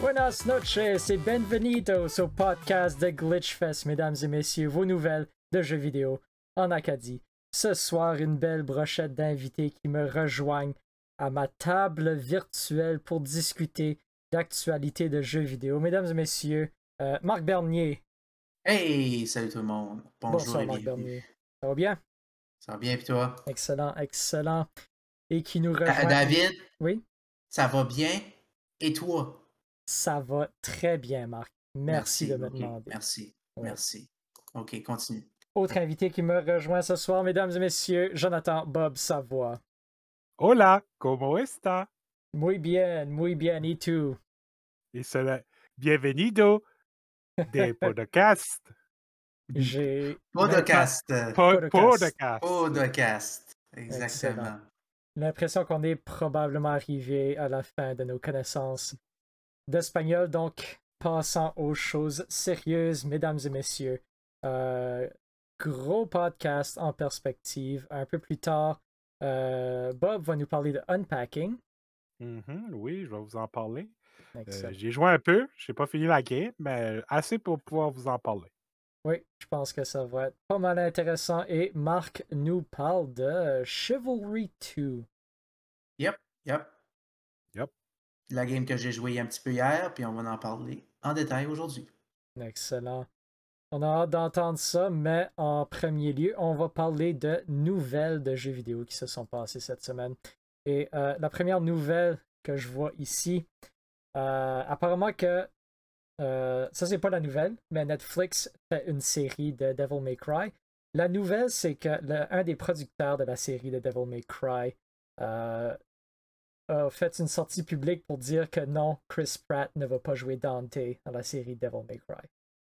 Buenas noches et bienvenidos au podcast de Glitchfest, mesdames et messieurs, vos nouvelles de jeux vidéo en Acadie. Ce soir, une belle brochette d'invités qui me rejoignent à ma table virtuelle pour discuter d'actualité de jeux vidéo. Mesdames et messieurs, euh, Marc Bernier. Hey, salut tout le monde. Bonjour Bonsoir, et Marc. Bernier. Ça va bien? Ça va bien, puis toi? Excellent, excellent. Et qui nous Da- rejoint? David, Oui, ça va bien? Et toi? ça va très bien, Marc. Merci, de me demander. Merci, Ouais. merci. Ok, continue. Autre invité qui me rejoint ce soir, mesdames et messieurs, Jonathan Bob Savoie. Hola, ¿cómo está? Muy bien, muy bien, et será bienvenido de podcast. J'ai Podcast. Po- Podcast. Podcast. Podcast. Exactement. L'impression qu'on est probablement arrivé à la fin de nos connaissances d'espagnol, donc passons aux choses sérieuses, mesdames et messieurs. Euh, gros podcast en perspective. Un peu plus tard, euh, Bob va nous parler de unpacking. Mhm, oui, je vais vous en parler. Euh. J'ai joué un peu, j'ai pas fini la game, mais assez pour pouvoir vous en parler. Oui, je pense que ça va être pas mal intéressant. Et Marc nous parle de Chivalry 2. Yep, yep. Yep. La game que j'ai jouée un petit peu hier, puis on va en parler en détail aujourd'hui. Excellent. On a hâte d'entendre ça, mais en premier lieu, on va parler de nouvelles de jeux vidéo qui se sont passées cette semaine. Et euh, la première nouvelle que je vois ici, euh, apparemment que euh, ça c'est pas la nouvelle, mais Netflix fait une série de Devil May Cry. La nouvelle, c'est que des producteurs de la série de Devil May Cry euh, a fait une sortie publique pour dire que non, Chris Pratt ne va pas jouer Dante dans la série Devil May Cry.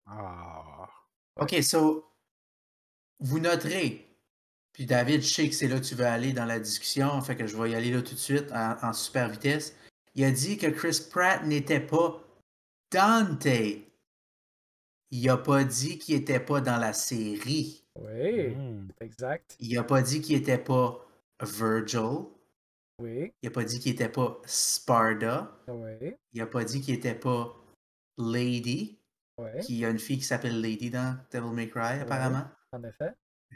Ah. Ok, so, vous noterez, puis David, je sais que c'est là que tu veux aller dans la discussion, fait que je vais y aller là tout de suite en, en super vitesse. Il a dit que Chris Pratt n'était pas Dante. Il a pas dit qu'il était pas dans la série. Oui, Hmm. c'est exact. Il a pas dit qu'il était pas Virgil. Oui, Il a pas dit qu'il était pas Sparda. oui, Il a pas dit qu'il était pas Lady. Qui a une fille qui s'appelle Lady dans Devil May Cry, apparemment. en effet.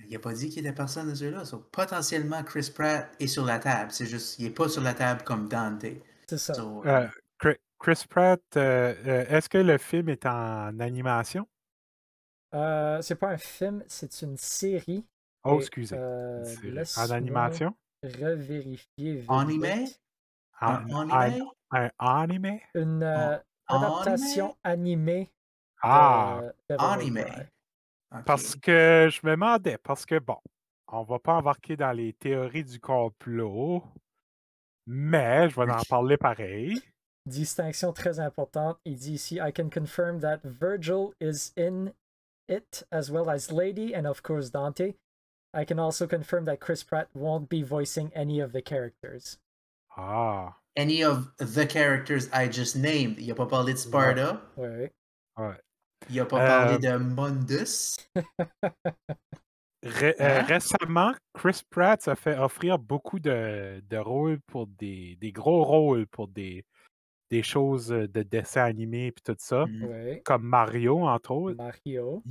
Il a pas dit qu'il était personne de ceux-là. So, potentiellement, Chris Pratt est sur la table. C'est juste, il est pas sur la table comme Dante. C'est ça. So, Euh, Chri- Chris Pratt, euh, euh, est-ce que le film est en animation? Euh, c'est pas un film, c'est une série. Oh, Et, excusez. euh, en animation? Revérifier. vite, Anime? En- un en- anime? un anime? Une euh, En- adaptation animée. Ah, Devil May Anime. Parce que je me demandais, parce que bon, on va pas embarquer dans les théories du complot, mais je vais en parler pareil. Distinction très importante. Il dit ici I can confirm that Virgil is in it as well as Lady and of course Dante. I can also confirm that Chris Pratt won't be voicing any of the characters. Ah, Any of the characters I just named. Il a pas parlé de Sparta. Oui. ouais. Il a pas Euh, parlé de Mundus? Ré- euh, Hein? récemment, Chris Pratt s'est fait offrir beaucoup de, de rôles pour des, des gros rôles pour des, des choses euh, de dessins animés et tout ça, Mhm. Oui. comme Mario, entre autres. Mario.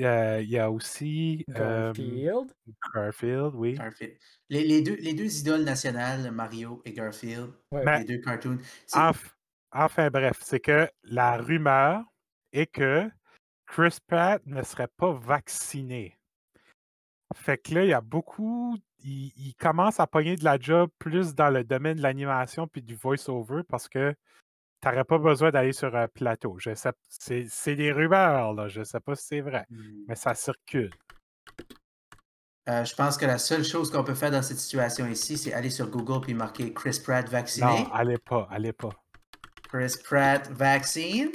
Euh, Il y a aussi euh, Garfield. Garfield, oui. Garfield. Les, les deux, les deux idoles nationales, Mario et Garfield, Ouais. Mais- les deux cartoons. Enfin bref, c'est que la rumeur est que Chris Pratt ne serait pas vacciné. Fait que là, il y a beaucoup. Il, il commence à pogner de la job plus dans le domaine de l'animation puis du voice-over parce que t'aurais pas besoin d'aller sur un plateau. Je sais, c'est, c'est des rumeurs, là. Je sais pas si c'est vrai, Hmm. mais ça circule. Euh, je pense que la seule chose qu'on peut faire dans cette situation ici, c'est aller sur Google puis marquer Chris Pratt vacciné. Non, allez pas, allez pas. Chris Pratt vaccine.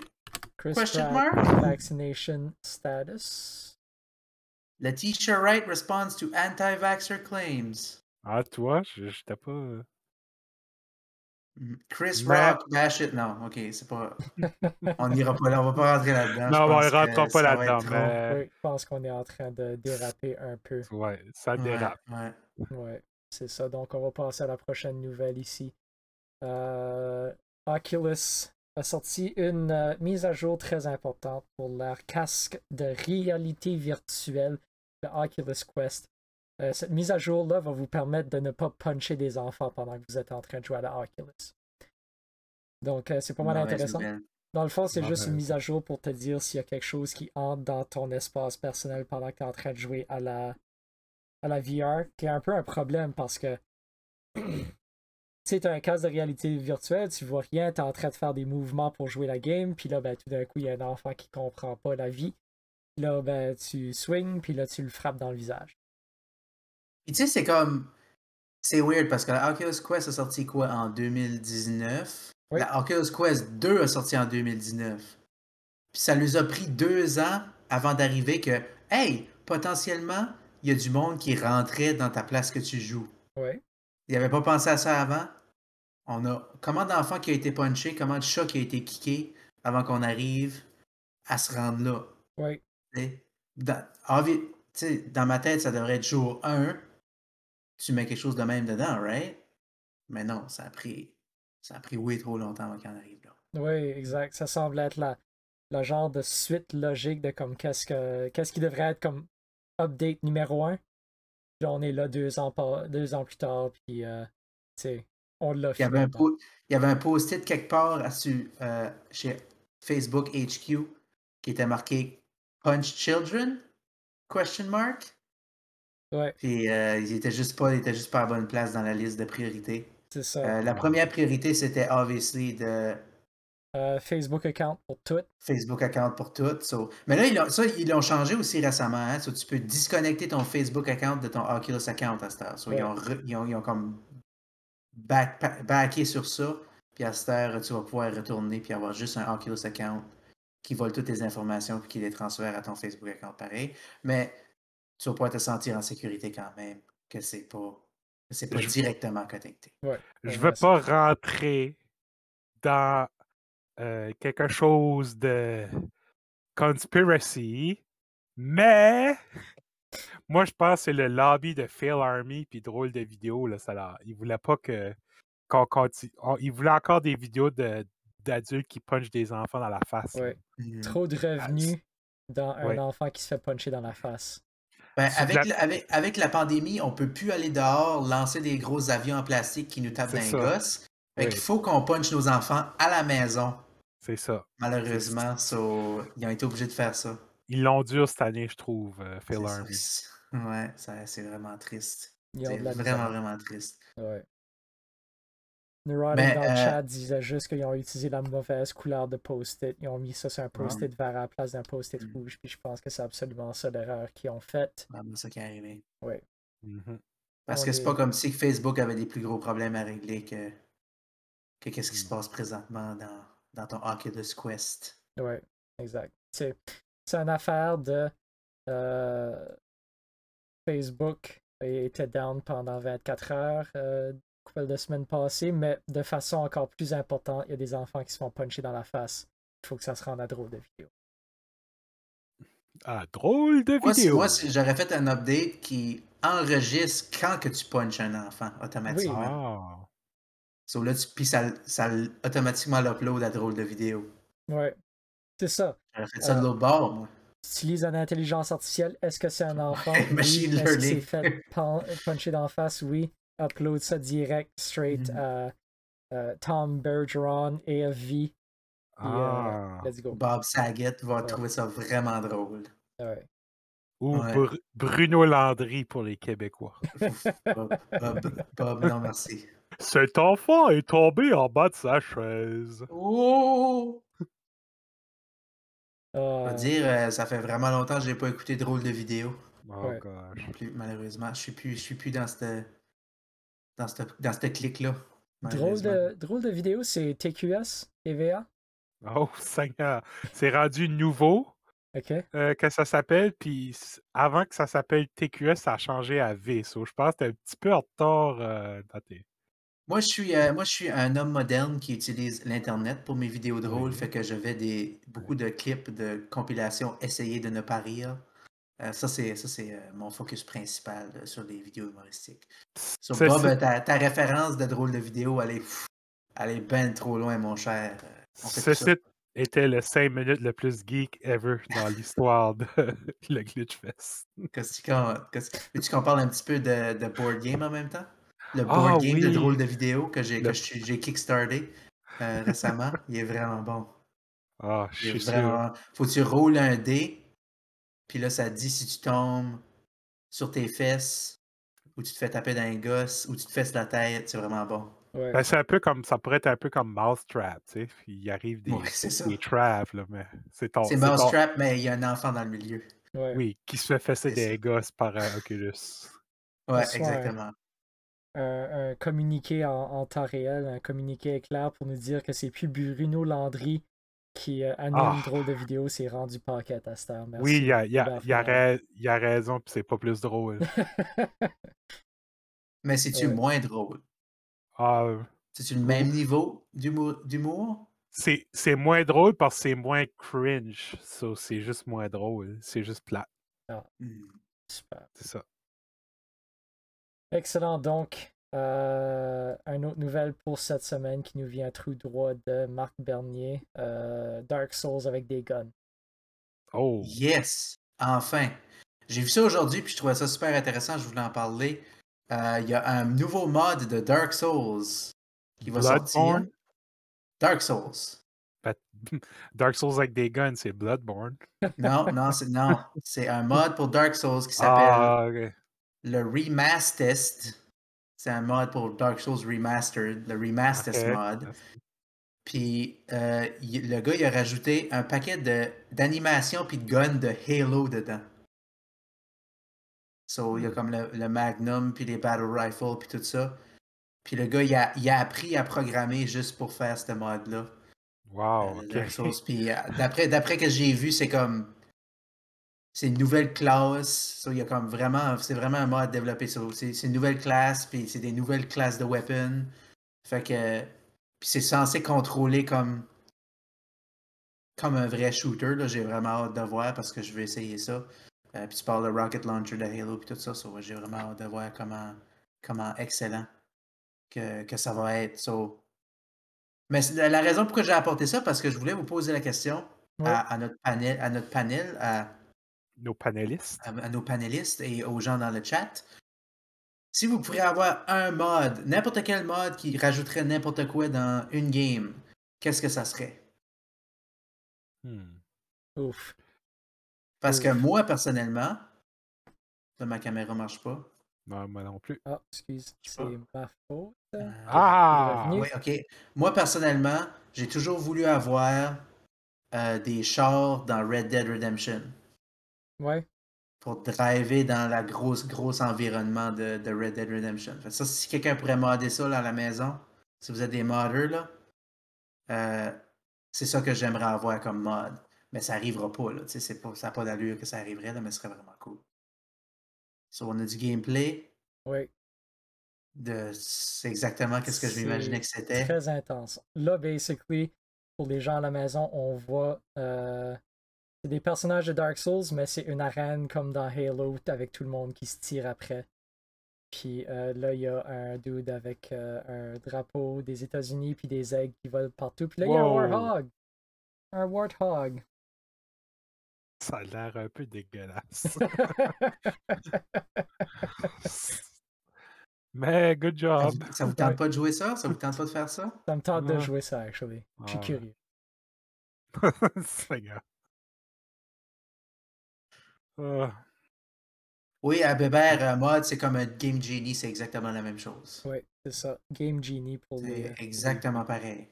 Chris Question Pratt mark? vaccination status. Letitia Wright responds to anti-vaxxer claims. Ah, toi, je j'étais pas. euh, Mm. Chris Mais- Rock, bash it. Non, ok, c'est pas. On n'ira pas là, on va pas rentrer là-dedans. Non, on ne rentrera que pas là-dedans, trop. mais je pense qu'on est en train de déraper un peu. ouais, ça Ouais, dérape. ouais. Ouais, c'est ça. Donc, on va passer à la prochaine nouvelle ici. Euh, Oculus a sorti une euh, mise à jour très importante pour leur casque de réalité virtuelle, le Oculus Quest. Euh, cette mise à jour-là va vous permettre de ne pas puncher des enfants pendant que vous êtes en train de jouer à la Oculus. Donc, euh, c'est pas mal intéressant. Dans le fond, c'est juste une mise à jour pour te dire s'il y a quelque chose qui entre dans ton espace personnel pendant que tu es en train de jouer à la, à la VR, qui est un peu un problème parce que sais, un casque de réalité virtuelle, tu vois rien, tu es en train de faire des mouvements pour jouer la game, puis là, ben, tout d'un coup, il y a un enfant qui comprend pas la vie. Là, ben, tu swings, puis là, tu le frappes dans le visage. Puis tu sais, c'est comme. C'est weird parce que la Oculus Quest a sorti quoi en 2019 Oui. La Oculus Quest 2 a sorti en 2019. Puis ça nous a pris deux ans avant d'arriver que, hey, potentiellement, il y a du monde qui rentrait dans ta place que tu joues. Ouais. Il n'avait pas pensé à ça avant? On a comment d'enfants qui a été punché, comment de chats qui a été kické avant qu'on arrive à se rendre là? Sais. Dans, dans ma tête, ça devrait être jour 1. Tu mets quelque chose de même dedans, right? Mais non, ça a pris. Ça a pris oui trop longtemps avant qu'on arrive là. Oui, exact. Ça semble être la, la genre de suite logique de comme qu'est-ce que qu'est-ce qui devrait être comme update numéro un. Puis on est là deux ans, par- deux ans plus tard, puis euh, tu sais, on l'a Il y avait un, finalement. po- il y avait un post-it quelque part à su- euh, chez Facebook HQ qui était marqué Punch Children? Question mark? Ouais, Puis euh, il était juste pas, il était juste pas à bonne place dans la liste de priorités. c'est ça. Euh, la première priorité, c'était obviously de Euh, Facebook account pour tout. Facebook account pour tout. so- Mais là, ils l'ont- ça, ils l'ont changé aussi récemment. hein, so tu peux disconnecter ton Facebook account de ton Oculus account à cette heure. So, ils, ont re- ils, ont, ils ont comme back, pa- backé sur ça. Puis à cette heure, tu vas pouvoir retourner puis avoir juste un Oculus account qui vole toutes tes informations puis qui les transfère à ton Facebook account pareil. Mais tu vas pouvoir te sentir en sécurité quand même que c'est pas, c'est pas Je- directement connecté. Ouais. Je veux pas rentrer dans euh, quelque chose de conspiracy, mais moi je pense que c'est le lobby de Fail Army puis drôle de vidéos là, ça voulaient pas que qu'on continue. on- Ils voulaient encore des vidéos de d'adultes qui punchent des enfants dans la face. là. Ouais. Mhm. Trop de revenus dans un Ouais. enfant qui se fait puncher dans la face. Ben, avec, la- la... avec, avec la pandémie, on peut plus aller dehors, lancer des gros avions en plastique qui nous tapent dans les gosses. Fait Oui. qu'il faut qu'on punche nos enfants à la maison, C'est ça. malheureusement. So, ils ont été obligés de faire ça. Ils l'ont dur cette année, je trouve, euh, Army. c'est- Ouais, c'est vraiment triste. Ils ont C'est de la vraiment, misère. vraiment triste. Ouais. Neuron dans le euh, chat disait juste qu'ils ont utilisé la mauvaise couleur de post-it. Ils ont mis ça sur un post-it vert à la place d'un post-it Mm. rouge. Puis je pense que c'est absolument ça l'erreur qu'ils ont faite. C'est vraiment ça qui est arrivé. Mhm. Parce On que c'est est- pas comme si Facebook avait des plus gros problèmes à régler que, que qu'est-ce qui se Mm. passe présentement dans, dans ton Oculus Quest. Ouais, exact. C'est une affaire de euh, Facebook était down pendant 24 heures, euh, couple de semaines passées, mais de façon encore plus importante, il y a des enfants qui se font puncher dans la face. Il faut que ça se rende à drôle de vidéo. Ah, drôle de Moi, si- vidéo. moi, si j'aurais fait un update qui enregistre quand que tu punches un enfant automatiquement. Ah. So là, tu- puis ça, ça automatiquement l'upload à drôle de vidéo. Ouais, c'est ça. J'aurais fait ça de Euh, l'autre bord, moi. Tu utilises une intelligence artificielle. Est-ce que c'est un enfant? Ouais, Oui. machine Est-ce que c'est learning. fait puncher d'en face? Oui. Upload ça direct, straight Mhm. à euh, Tom Bergeron, AFV. Euh, Ah. let's go. Bob Saget va Ouais. trouver ça vraiment drôle. Ouais. Ou Ouais. Bruno Landry pour les Québécois. Bob, Bob, Bob, non merci. Cet enfant est tombé en bas de sa chaise. Oh! Vais dire, euh, ça fait vraiment longtemps que je n'ai pas écouté drôle de vidéo. Oh Ouais. gosh. Plus, malheureusement. Je suis plus, je suis plus dans cette, dans cette, dans cette clique-là. drôle, de, drôle de vidéo, c'est TQS, TVA. Oh Seigneur. C'est rendu nouveau. Ok. euh, que ça s'appelle, puis avant que ça s'appelle TQS, ça a changé à V. So, je pense que t'es un petit peu en retard euh, dans tes. Moi, je suis, euh, moi, je suis un homme moderne qui utilise l'Internet pour mes vidéos drôles, fait que je vais des, beaucoup de clips de compilations Essayer de ne pas rire. Euh, ça, c'est, ça, c'est euh, mon focus principal sur les vidéos humoristiques. Sur Ceci- Bob, ta, ta référence de drôle de vidéo, elle est, pff, elle est ben trop loin, mon cher. On fait Ce ça. site était le 5 minutes le plus geek ever dans l'histoire de le Glitchfest. Qu'est-ce qu'on- qu'est-ce- Veux-tu qu'on parle un petit peu de, de board game en même temps? Le Ah, board game de drôle de vidéo que j'ai, Le- j'ai kickstarté euh, récemment. Il est vraiment bon. Ah, je Il est suis sûr. vraiment... Faut que tu roules un dé, puis là, ça te dit si tu tombes sur tes fesses, ou tu te fais taper dans les gosses, ou tu te fesses la tête. C'est vraiment bon. Ouais. Ben, c'est un peu comme ça pourrait être un peu comme Mousetrap, tu sais. puis Il arrive des, Ouais, des traps, là, mais c'est ton. C'est ton- Mousetrap, mais il y a un enfant dans le milieu. ouais. Oui, qui se fait fesser des ça. gosses par euh, Oculus. Ouais, exactement. Un, un communiqué en, en temps réel, un communiqué éclair pour nous dire que c'est plus Bruno Landry qui euh, anime Ah. drôle de vidéo, c'est rendu Paquette à cette heure. Merci. Oui, il y a, il y a- y y raison, puis c'est pas plus drôle. Mais c'est-tu Ouais. moins drôle? Ah, C'est-tu le même niveau d'humour? c'est c'est moins drôle parce que c'est moins cringe. So, c'est juste moins drôle. C'est juste plat. Hmm. Super. C'est ça. Excellent. Donc, euh, une autre nouvelle pour cette semaine qui nous vient tout droit de Marc Bernier. euh, Dark Souls avec des guns. Oh. Yes! Enfin! J'ai vu ça aujourd'hui, puis je trouvais ça super intéressant. Je voulais en parler. Euh, Il y a un nouveau mod de Dark Souls qui va sortir. Bloodborne? Dark Souls. Dark Souls avec des guns, c'est Bloodborne. Non, non, c'est non. C'est un mod pour Dark Souls qui s'appelle Ah, ok. Le Remastered. C'est un mod pour Dark Souls Remastered, le Remastered Ok. mod. Puis euh, il- le gars, il a rajouté un paquet de- d'animations puis de guns de Halo dedans. So, il y a comme le, le Magnum puis les Battle Rifles puis tout ça. Puis le gars, il a, il a appris à programmer juste pour faire ce mod-là. Wow, euh, ok. Dark Souls. Puis euh, d'après, d'après que j'ai vu, c'est comme. C'est une nouvelle classe. So, il y a comme vraiment. C'est vraiment un mode développé. So, c'est c'est une nouvelle classe, puis c'est des nouvelles classes de weapons. Fait que. Puis c'est censé contrôler comme. Comme un vrai shooter. là. J'ai vraiment hâte de voir parce que je vais essayer ça. Euh, puis tu parles de Rocket Launcher de Halo puis tout ça. so, j'ai vraiment hâte de voir comment, comment excellent que, que ça va être. So, mais la la raison pourquoi j'ai apporté ça, parce que je voulais vous poser la question Ouais. à, à notre panel, à notre panel, à, Nos panélistes. à- à nos panélistes et aux gens dans le chat. Si vous pourriez avoir un mod, n'importe quel mod qui rajouterait n'importe quoi dans une game, qu'est-ce que ça serait? Hmm. Ouf. Parce que moi, personnellement, là, ma caméra marche pas. Non, moi non plus. Ah, excuse, c'est ma faute. Euh, Ah! Oui, ok. Moi, personnellement, j'ai toujours voulu avoir euh, des chars dans Red Dead Redemption. Ouais. pour driver dans la grosse, grosse environnement de, de Red Dead Redemption. Fait ça, si quelqu'un pourrait modder ça là, à la maison, si vous êtes des modders, là, euh, c'est ça que j'aimerais avoir comme mod. Mais ça arrivera pas, là. c'est pas, ça n'a pas d'allure que ça arriverait, là, mais ce serait vraiment cool. So, on a du gameplay. De, c'est exactement ce que je m'imaginais que c'était. Très intense. Là, basically, pour les gens à la maison, on voit. euh, c'est des personnages de Dark Souls, mais c'est une arène comme dans Halo avec tout le monde qui se tire après. Puis euh, là, il y a un dude avec euh, un drapeau des États-Unis, puis des aigles qui volent partout. Puis là, il y a un. Warthog. Un Warthog. Ça a l'air un peu dégueulasse. Mais good job. ça vous tente pas de jouer ça? Ça vous tente pas de faire ça? Ça me tente de jouer ça, actually. Je suis Ouais. curieux. Seigneur. Ah, Oui, à Bébert, euh, mod, c'est comme un Game Genie, c'est exactement la même chose. Ouais, c'est ça. Game Genie pour les. C'est exactement pareil.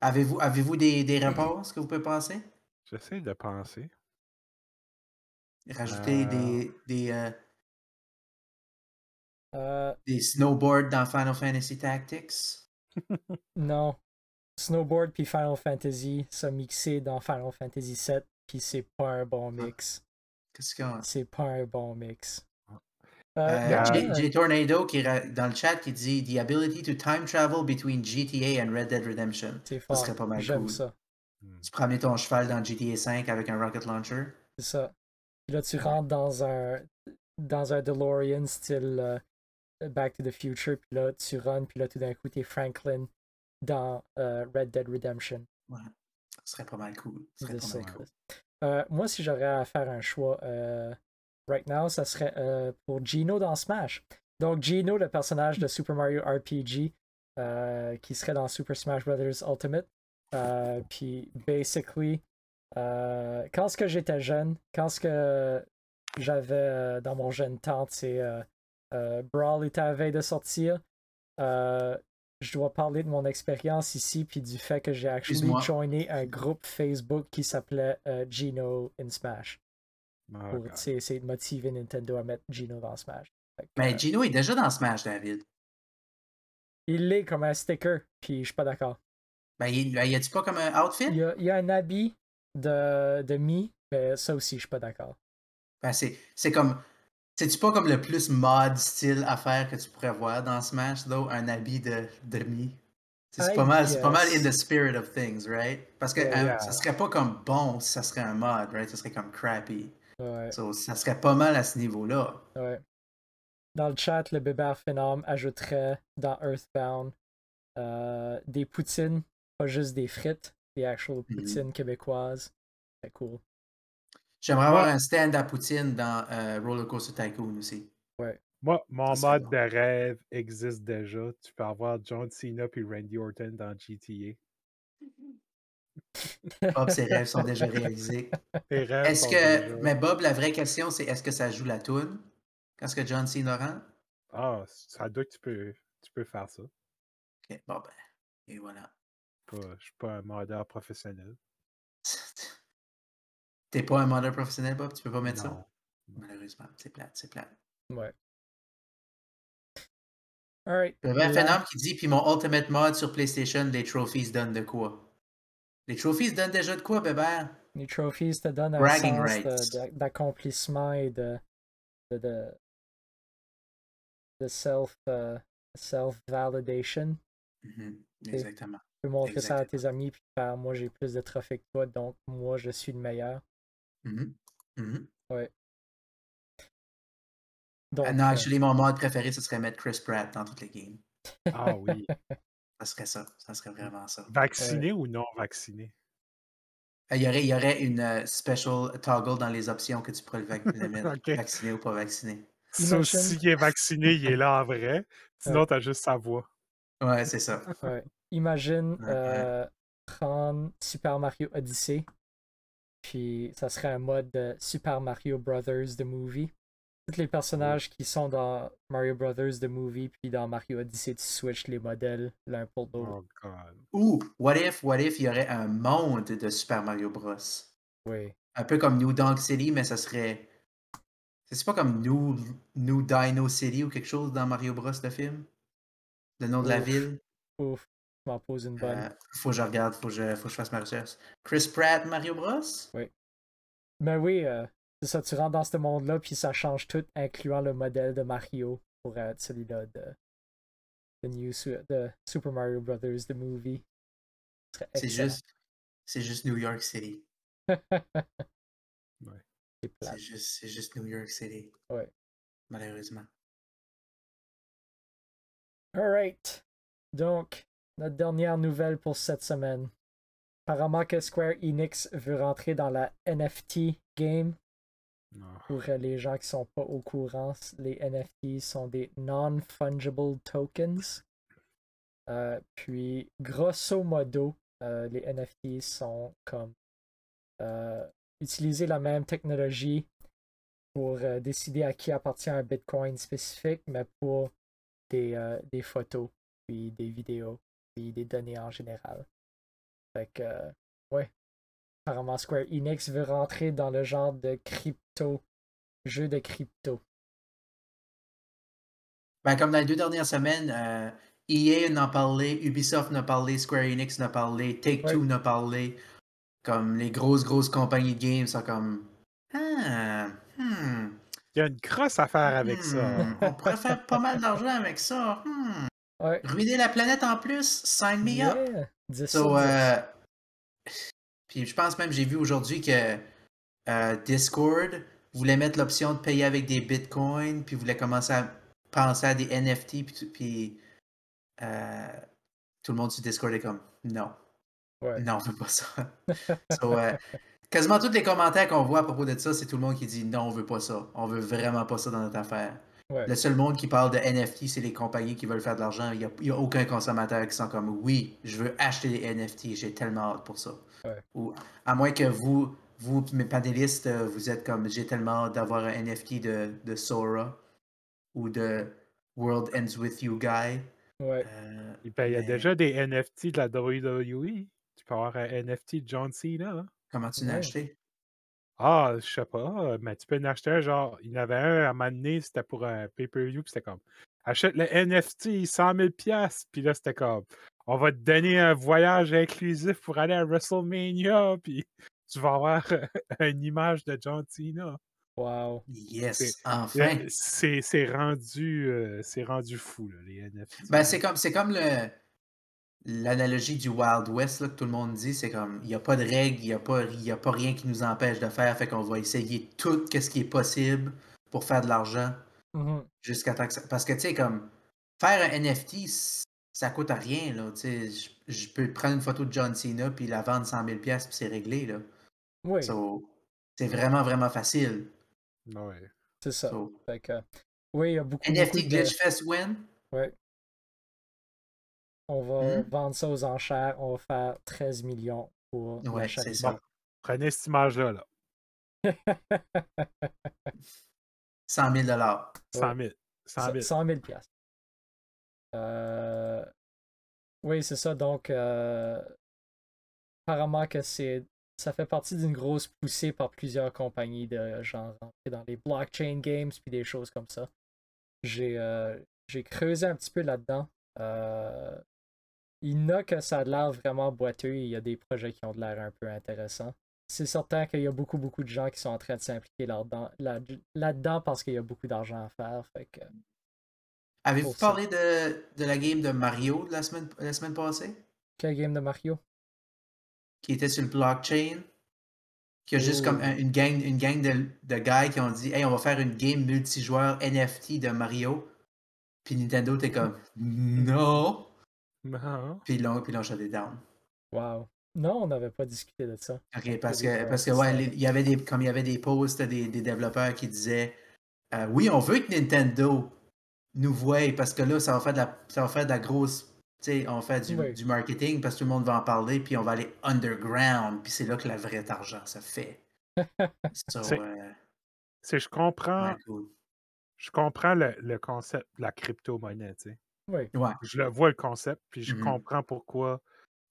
Avez-vous avez-vous des, des réponses que vous pouvez penser? J'essaie de penser. Rajouter Euh. des, des, euh, Euh, des snowboards dans Final Fantasy Tactics? Non. Snowboard puis Final Fantasy, ça mixé dans Final Fantasy VII, puis c'est pas un bon mix. Qu'est-ce qu'on? C'est pas un bon mix. Euh, Euh, a- J, J Tornado qui dans le chat qui dit The ability to time travel between GTA and Red Dead Redemption. c'est Ça fort. serait pas mal J'aime cool. ça. Tu amener ton cheval dans GTA 5 avec un rocket launcher. C'est ça. Puis là, tu rentres dans un dans un DeLorean style euh, Back to the Future, puis là, tu runs, puis là, tout d'un coup, t'es Franklin dans euh, Red Dead Redemption. Ça serait pas mal cool. Ça serait pas ça. mal cool. Euh, moi, si j'aurais à faire un choix euh, right now, ça serait euh, pour Gino dans Smash. Donc, Gino, le personnage de Super Mario RPG, qui serait dans Super Smash Bros. Ultimate. Puis, basically, quand ce que j'étais jeune, quand ce que j'avais dans mon jeune tante, c'est Brawl était à veille de sortir. Je dois parler de mon expérience ici, puis du fait que j'ai actually joiné un groupe Facebook qui s'appelait euh, Gino in Smash. Oh, Pour essayer de motiver Nintendo à mettre Gino dans Smash. Que, Mais euh, Gino est déjà dans Smash, David. il l'est comme un sticker, puis je suis pas d'accord. Ben, il, ben, y a-tu pas comme un outfit? Il y a, il y a un habit de, de Mi, mais ça aussi, je suis pas d'accord. Ben, c'est comme. C'est-tu pas comme le plus mod style affaire que tu pourrais voir dans Smash, though? Un habit de, de mi? C'est, pas mal, c'est pas mal in the spirit of things, right? Parce que Yeah. euh, Yeah. ça serait pas comme bon si ça serait un mod, right? Ça serait comme crappy. Ouais, So, ça serait pas mal à ce niveau-là. ouais. Dans le chat, le bébé Phenom ajouterait dans Earthbound euh, des poutines, pas juste des frites, des actual Mhm. poutines québécoises. C'est cool. J'aimerais avoir Ouais. un stand à Poutine dans euh, Roller Coaster Tycoon aussi. Moi, mon mode bon. de rêve existe déjà. Tu peux avoir John Cena puis Randy Orton dans GTA. Bob, ses rêves sont déjà réalisés. Est-ce que. déjà- Mais Bob, la vraie question, c'est est-ce que ça joue la toune? Quand ce que John Cena rentre? Ah, ça doit que tu peux, tu peux faire ça. Ok, bon ben. Et voilà. Je suis pas un modeur professionnel. T'es pas un modeur professionnel, Bob? Tu peux pas mettre ça? Malheureusement, c'est plate, c'est plate. Ouais. Alright. Il y avait un la- phénomène qui dit, puis mon Ultimate Mod sur PlayStation, les trophies donnent de quoi? Les trophies donnent déjà de quoi, bébé? Les trophies te donnent un Bragging sens d'accomplissement et de, de, de, de self, euh, self-validation. Mhm, Et- Exactement. Tu peux montrer ça à tes amis puis faire moi j'ai plus de trophées que toi, donc moi je suis le meilleur. Mhm, mhm. Donc, Ah non, euh, actually, mon mode préféré, ce serait mettre Chris Pratt dans toutes les games. Ah oui. Ça serait ça. Ça serait vraiment ça. Vacciné ou non vacciné? Euh, Il y aurait, il y aurait une euh, special toggle dans les options que tu pourrais le, vac- le mettre. Ok. Vacciné ou pas vacciné. Imagine- s'il est vacciné, il est là en vrai. Sinon, t'as juste sa voix. Ouais, c'est ça. ouais. Imagine Ouais, ouais. euh, prendre Super Mario Odyssey, puis ça serait un mode de Super Mario Brothers The Movie. Tous les personnages qui sont dans Mario Brothers The Movie, puis dans Mario Odyssey, tu switches les modèles l'un pour l'autre. Oh god. Ou, what if, what if, il y aurait un monde de Super Mario Bros? Oui. Un peu comme New Donk City, mais ça serait. C'est pas comme New, New Dino City ou quelque chose dans Mario Bros, le film? Le nom de la ville? Ouf, tu m'en poses une bonne. Euh, faut que je regarde, faut que je, faut que je fasse ma recherche. Chris Pratt, Mario Bros? Mais oui, euh, c'est ça, tu rentres dans ce monde-là, puis ça change tout, incluant le modèle de Mario pour être celui-là de, de, New, Su- de Super Mario Brothers, The Movie. C'est juste. C'est juste New York City. C'est juste, c'est juste New York City. Ouais. Malheureusement. Alright. Donc, notre dernière nouvelle pour cette semaine. Apparemment que Square Enix veut rentrer dans la NFT game. Non. Pour les gens qui sont pas au courant, les NFT sont des non-fungible tokens. Euh, puis, grosso modo, euh, les NFT sont comme euh, utiliser la même technologie pour décider à qui appartient un Bitcoin spécifique, mais pour des, des photos, puis des vidéos, puis des données en général. Fait que, euh, ouais. Apparemment, Square Enix veut rentrer dans le genre de crypto, jeu de crypto. Ben, comme dans les deux dernières semaines, euh, EA en a parlé, Ubisoft en a parlé, Square Enix en a parlé, Take-Two Ouais. en a parlé. comme les grosses, grosses compagnies de games sont comme. Ah, hmm, Il y a une grosse affaire avec ça. hmm, on pourrait faire pas mal d'argent avec ça. hmm. Ouais. Ruiner la planète en plus, sign me up. Yeah. 10 So, sur 10. euh, puis je pense même, j'ai vu aujourd'hui que euh, Discord voulait mettre l'option de payer avec des bitcoins, puis voulait commencer à penser à des NFT, puis, tout- puis euh, tout le monde sur Discord est comme non, Ouais. non, on veut pas ça. So, quasiment tous les commentaires qu'on voit à propos de ça, c'est tout le monde qui dit non, on veut pas ça. On veut vraiment pas ça dans notre affaire. Ouais. Le seul monde qui parle de NFT, c'est les compagnies qui veulent faire de l'argent. Il n'y a, aucun consommateur qui sont comme oui, je veux acheter des NFT, j'ai tellement hâte pour ça. Ouais. Ou à moins que vous, vous, mes panélistes, euh, vous êtes comme j'ai tellement hâte d'avoir un NFT de, de Sora ou de World Ends With You Guy. Ouais. Euh, Ben, il y a mais déjà des NFT de la WWE. Tu peux avoir un NFT de John Cena. hein. comment tu l'as Ouais. acheté? Ah, je sais pas, mais tu peux en acheter un, genre, il y en avait un à un moment donné, c'était pour un pay-per-view, puis c'était comme, achète le NFT, 100 000 piastres, puis là, c'était comme, on va te donner un voyage inclusif pour aller à WrestleMania, puis tu vas avoir une image de John Cena. Wow. Yes, C'est- enfin. C'est c'est rendu, euh, c'est rendu fou, là, les NFT. Ben, c'est comme, c'est comme le, l'analogie du Wild West là, que tout le monde dit. C'est comme, il n'y a pas de règles, il n'y a, pas- il y a pas rien qui nous empêche de faire. Fait qu'on va essayer tout ce qui est possible pour faire de l'argent Mhm. jusqu'à temps que ça... Parce que, tu sais, comme, faire un NFT, ça coûte à rien, là. Tu sais, je- je peux prendre une photo de John Cena puis la vendre 100 000 puis c'est réglé, là. Oui, So, c'est vraiment, vraiment facile. Ouais. c'est ça. So, Fait que, oui, il y a beaucoup, NFT beaucoup de... Glitch Fest win? Ouais. On va Mhm. vendre ça aux enchères. On va faire 13 millions pour Ouais, c'est ça. Bon, prenez cette image-là, là. 100 000 100 000. 100 000. 100 000 piastres. Euh, Oui, c'est ça. Donc, euh, apparemment que c'est ça fait partie d'une grosse poussée par plusieurs compagnies de genre rentrer dans les blockchain games puis des choses comme ça. J'ai euh, j'ai creusé un petit peu là-dedans. Il y en a que ça a l'air vraiment boiteux et il y a des projets qui ont de l'air un peu intéressants. C'est certain qu'il y a beaucoup, beaucoup de gens qui sont en train de s'impliquer là-dedans là, là-dedans parce qu'il y a beaucoup d'argent à faire. Fait que, Avez-vous parlé de, de la game de Mario de la semaine, la semaine passée? quel game de Mario? Qui était sur le blockchain? Qui a juste Oh. comme un- une gang, une gang de, de gars qui ont dit Hey, on va faire une game multijoueur NFT de Mario. Puis Nintendo était comme Non! Puis ils l'ont puis ils l'ont shut down. Wow. Non, on n'avait pas discuté de ça. Ok, parce que, parce que ouais, les- il y avait des, comme il y avait des posts des, des développeurs qui disaient euh, Oui, on veut que Nintendo nous voie parce que là, ça va faire de la, ça va faire de la grosse. Tu sais, on fait du, Oui. du marketing parce que tout le monde va en parler, puis on va aller underground, puis c'est là que le vrai argent se fait. So, C'est- euh, C'est, je comprends, ouais, cool. je comprends le, le concept de la crypto-monnaie, tu sais. Oui. Ouais. Je le vois le concept, puis je Mhm. comprends pourquoi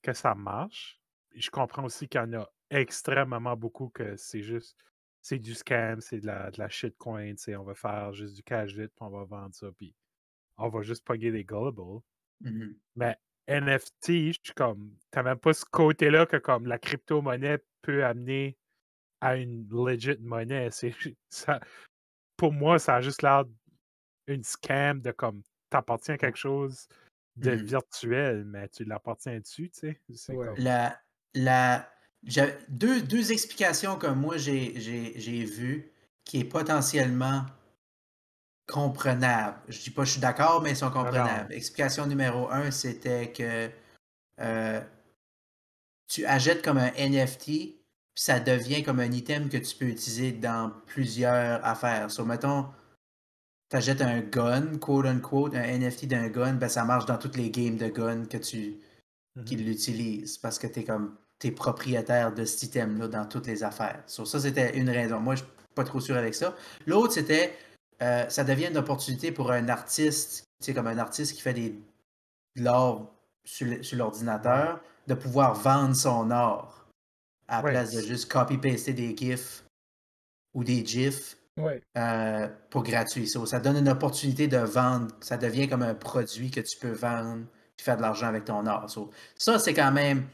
que ça marche. Puis je comprends aussi qu'il y en a extrêmement beaucoup que c'est juste, c'est du scam, c'est de la, de la shitcoin, tu sais, on va faire juste du cash vite, puis on va vendre ça, puis on va juste pogger les gullibles. Mhm. Mais NFT, je suis comme, t'as même pas ce côté-là que comme la crypto-monnaie peut amener à une legit monnaie. C'est ça, pour moi, ça a juste l'air d'une scam de comme, t'appartiens à quelque chose de Mhm. virtuel, mais tu l'appartiens dessus, tu sais? C'est Ouais. comme- La, la, deux, deux explications que moi j'ai, j'ai, j'ai vues qui est potentiellement comprenable. Je dis pas je suis d'accord, mais ils sont comprenables. Explication numéro un, c'était que euh, tu achètes comme un NFT, puis ça devient comme un item que tu peux utiliser dans plusieurs affaires. So, mettons, tu achètes un gun, quote unquote, un NFT d'un gun, ben ça marche dans toutes les games de gun que tu, qui l'utilisent parce que tu es comme t'es propriétaire de cet item-là dans toutes les affaires. So, ça, c'était une raison. Moi, je suis pas trop sûr avec ça. L'autre, c'était euh, ça devient une opportunité pour un artiste, tu sais, comme un artiste qui fait des, de l'art sur, l'ordinateur, de pouvoir vendre son art à la Ouais. place de juste copy-paster des GIFs ou des GIFs Euh, pour gratuit. So, ça donne une opportunité de vendre. Ça devient comme un produit que tu peux vendre et faire de l'argent avec ton art. So, ça, c'est quand même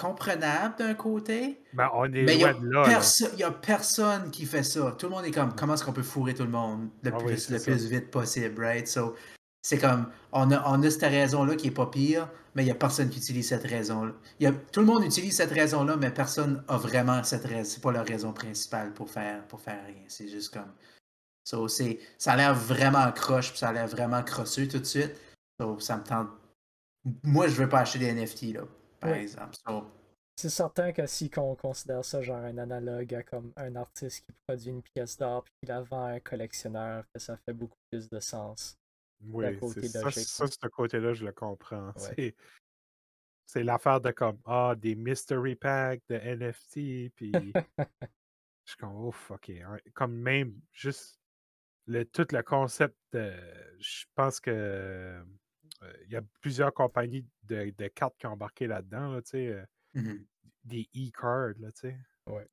comprenable d'un côté. Ben, on est Mais il n'y a, loin de là. là. perso- y a personne qui fait ça. Tout le monde est comme comment est-ce qu'on peut fourrer tout le monde le Ah plus, oui, c'est le ça. plus vite possible, right? So, c'est comme on a, on a cette raison-là qui est pas pire, mais il n'y a personne qui utilise cette raison-là. Il y a- Tout le monde utilise cette raison-là, mais personne a vraiment cette raison. C'est pas la raison principale pour faire, pour faire rien. C'est juste comme. So, c'est, ça a l'air vraiment croche, puis ça a l'air vraiment crosseux tout de suite. So, ça me tente. Moi, je veux pas acheter des NFT, là, par Oui. exemple. So, C'est certain que si on considère ça genre un analogue à comme un artiste qui produit une pièce d'art puis qui la vend à un collectionneur, que ça fait beaucoup plus de sens. Oui, côté ça, ce côté-là, je le comprends. Ouais. C'est- l'affaire de comme, ah, des mystery packs de NFT, puis je suis comme, ouf, ok. Comme même, juste, le, tout le concept, de, je pense que euh, il y a plusieurs compagnies de, de cartes qui ont embarqué là-dedans, là, tu sais, euh, mhm. des e-cards, là, tu sais.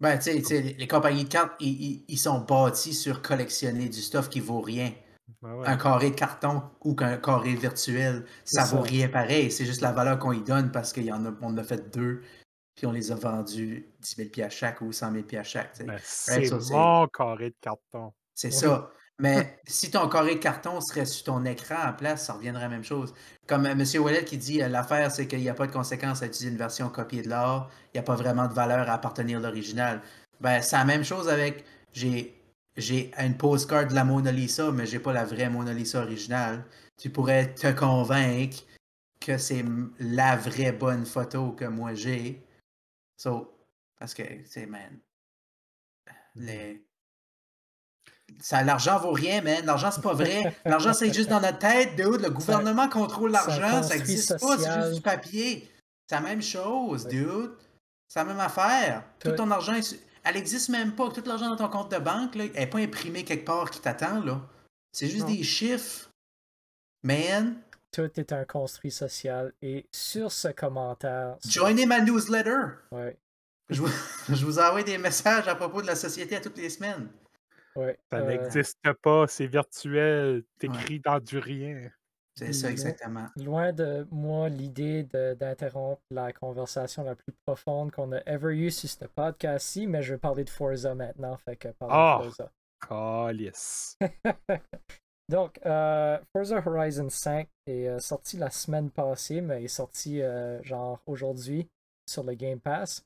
Ben, tu sais- les, compagnies de cartes, ils sont bâtis sur collectionner du stuff qui vaut rien. Ouais. Un carré de carton ou qu'un carré virtuel, ça vaut rien pareil. C'est juste la valeur qu'on y donne parce qu'on en a, on en a fait deux, puis on les a vendus 10 000 pieds à chaque ou 100 000 pieds à chaque. Ben, c'est ça, c'est- mon carré de carton. C'est Oui. ça. Mais si ton carré de carton serait sur ton écran en place, ça reviendrait à la même chose. Comme euh, M. Ouellet qui dit, euh, l'affaire, c'est qu'il n'y a pas de conséquence à utiliser une version copiée de l'art. Il n'y a pas vraiment de valeur à appartenir à l'original. Ben, c'est la même chose avec, j'ai, j'ai une postcard de la Mona Lisa, mais j'ai pas la vraie Mona Lisa originale. Tu pourrais te convaincre que c'est la vraie bonne photo que moi j'ai. So, parce que, c'est, man, les... Ça, l'argent vaut rien, man. L'argent, c'est pas vrai. L'argent, c'est juste dans notre tête, dude. Le gouvernement contrôle l'argent. Ça construit existe pas. C'est juste du papier. C'est la même chose, dude. C'est la même affaire. Tout Toi- ton argent, est elle existe même pas. Tout l'argent dans ton compte de banque, là, elle n'est pas imprimée quelque part qui t'attend, là. C'est juste Non. des chiffres. Man, Tout est un construit social et sur ce commentaire, joignez ma newsletter. ouais, Je vous, je vous envoie des messages à propos de la société à toutes les semaines. ouais, Ça euh, n'existe pas, c'est virtuel, t'écris dans du rien. C'est ça, exactement. loin de moi l'idée d'interrompre la conversation la plus profonde qu'on a ever eue sur ce podcast-ci, mais je vais parler de Forza maintenant, fait que Ah! de Forza. Calice. Donc, euh, Forza Horizon 5 est euh, sorti la semaine passée, mais est sorti euh, genre aujourd'hui sur le Game Pass.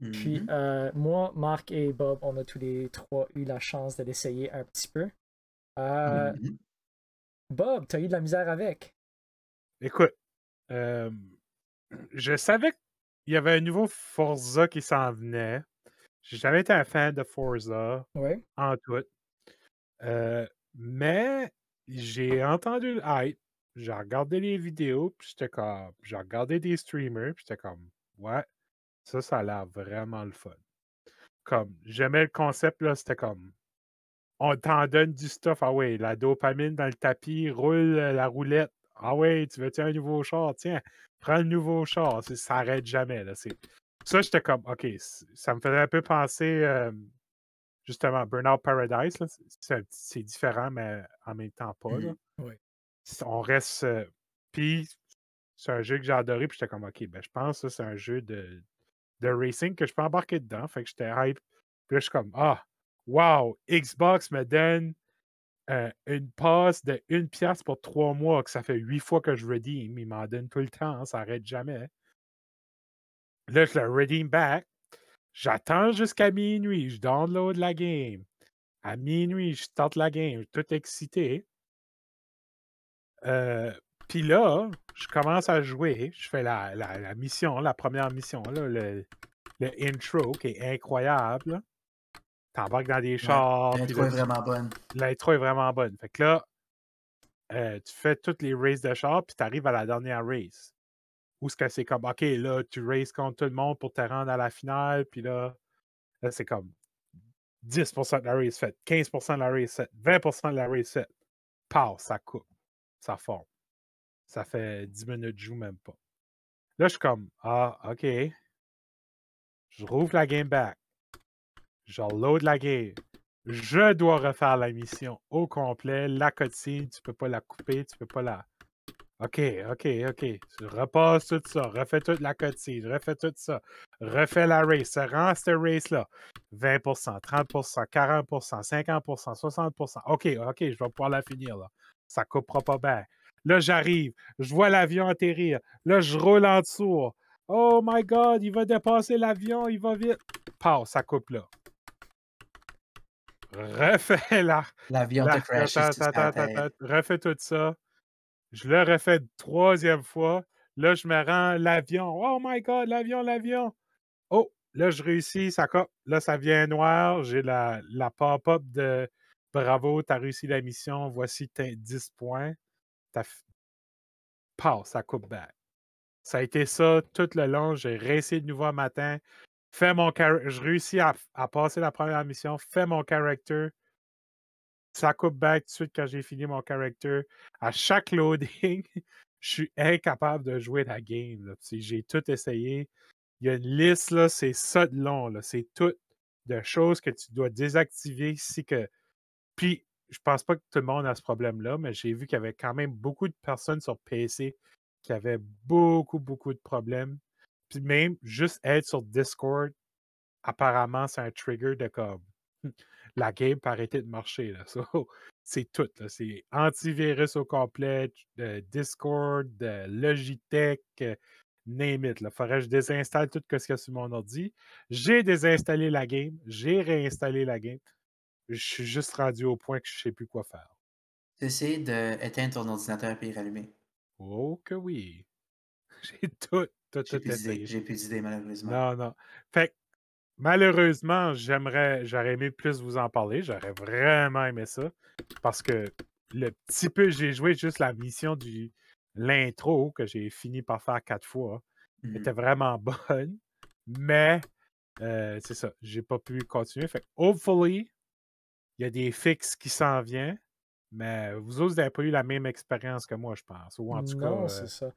Puis Mhm. euh, moi, Marc et Bob, on a tous les trois eu la chance de l'essayer un petit peu. Mhm. Bob, t'as eu de la misère avec. Écoute, euh, je savais qu'il y avait un nouveau Forza qui s'en venait. J'ai jamais été un fan de Forza en tout. Euh, mais j'ai entendu le hype, j'ai regardé les vidéos, puis j'étais comme. J'ai regardé des streamers, puis j'étais comme, ouais, ça, ça a l'air vraiment le fun. Comme, j'aimais le concept, là, c'était comme. On t'en donne du stuff, ah ouais, la dopamine dans le tapis, roule euh, la roulette. Ah ouais, tu veux-tu un nouveau char? Tiens, prends le nouveau char. Ça arrête jamais, là. Ça, j'étais comme, ok, ça me faisait un peu penser. euh, justement, Burnout Paradise, là, c'est- différent, mais en même temps pas. là. Oui. S- On reste. euh, Puis, c'est un jeu que j'ai adoré, puis j'étais comme, ok, ben, je pense que c'est un jeu de, de racing que je peux embarquer dedans. Fait que j'étais hype. Puis là, je suis comme, ah, wow, Xbox me donne euh, une passe de une pièce pour trois mois, que ça fait huit fois que je redeem. Il m'en donne tout le temps, ça arrête jamais. Là, je le redeem back. J'attends jusqu'à minuit. Je download la game. À minuit, je start la game. Tout excité. Euh, Puis là, je commence à jouer. Je fais la, la- la mission, la première mission, là, le, le intro qui est incroyable. T'embarques dans des chars. L'intro est vraiment bonne. L'intro est vraiment bonne. Fait que là, euh, tu fais toutes les races de char, puis tu arrives à la dernière race. Où ce que c'est comme, OK, là, tu races contre tout le monde pour te rendre à la finale, puis là, là c'est comme 10% de la race faite, 15% de la race faite, 20% de la race faite. Pow, ça coupe, ça forme. Ça fait 10 minutes de joue, même pas. Là, je suis comme, ah, OK. Je rouvre la game back. Je load la game. Je dois refaire la mission au complet. La cutscene, tu peux pas la couper, tu peux pas la. OK, OK, OK. Tu repasses tout ça, refais toute la cotise, refais tout ça, refais la race, ça rend cette race-là. 20% 30% 40% 50% 60% OK, OK, je vais pouvoir la finir, là. Ça coupera pas bien. Là, j'arrive, je vois l'avion atterrir. Là, je roule en dessous. Oh my God, il va dépasser l'avion, il va vite. Pau, ça coupe là. Refais la. L'avion la- te crash. Refais tout ça. Je le refais une troisième fois. Là, je me rends l'avion. Oh my God, l'avion, l'avion. Oh, là, je réussis. Ça. Là, ça vient noir. J'ai la, la pop-up de Bravo, tu as réussi la mission. Voici tes 10 points. T'as ça coupe back. Ça a été ça tout le long. J'ai réussi de nouveau un matin. Fais mon Je réussis à, passer la première mission. Fais mon character. Ça coupe back tout de suite quand j'ai fini mon character. À chaque loading, je suis incapable de jouer la game. J'ai tout essayé. Il y a une liste, là, c'est ça de long. C'est tout de choses que tu dois désactiver si que. Puis, je pense pas que tout le monde a ce problème-là, mais j'ai vu qu'il y avait quand même beaucoup de personnes sur PC qui avaient beaucoup, beaucoup de problèmes. Puis même juste être sur Discord, apparemment, c'est un trigger de comme la game peut arrêter de marcher. Là. So, c'est tout. là. C'est antivirus au complet, Discord, Logitech, euh, name it. Il faudrait que je désinstalle tout ce qu'il y a sur mon ordi. J'ai désinstallé la game, j'ai réinstallé la game. Je suis juste rendu au point que je ne sais plus quoi faire. Essaye d'éteindre ton ordinateur et y rallumer. Oh que oui. J'ai tout, tout, J'ai tout plus d'idées. J'ai plus d'idées, malheureusement. Non, non. Fait que, malheureusement, j'aimerais, j'aurais aimé plus vous en parler. J'aurais vraiment aimé ça. Parce que le petit peu, j'ai joué juste la mission du l'intro que j'ai fini par faire quatre fois. Mhm. était vraiment bonne. Mais euh, c'est ça, j'ai pas pu continuer. Fait que, hopefully, il y a des fixes qui s'en viennent. Mais vous autres, vous n'avez pas eu la même expérience que moi, je pense. Ou en tout non, cas. c'est euh, ça.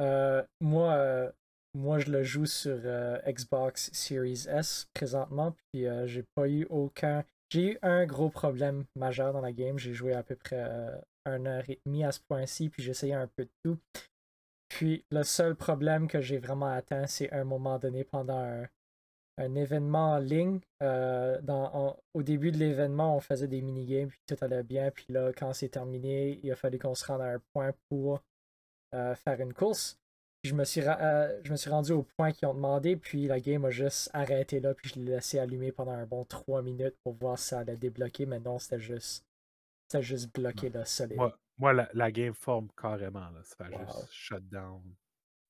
Euh, moi, euh, moi, je le joue sur euh, Xbox Series S présentement, puis j'ai pas eu aucun. J'ai eu un gros problème majeur dans la game. J'ai joué à peu près une heure et demie à ce point-ci, puis j'ai essayé un peu de tout. Puis le seul problème que j'ai vraiment atteint, c'est un moment donné pendant un, un événement en ligne. dans, au début de l'événement, on faisait des minigames, puis tout allait bien. Puis là, quand c'est terminé, il a fallu qu'on se rende à un point pour euh, faire une course. Puis je me suis, euh, je me suis rendu au point qu'ils ont demandé, puis la game a juste arrêté là, puis je l'ai laissé allumer pendant un bon 3 minutes pour voir si ça allait débloquer, mais non, c'était juste. C'était juste bloqué là, solide. Moi, moi la, la game forme carrément. Là. Ça fait Wow. juste shutdown.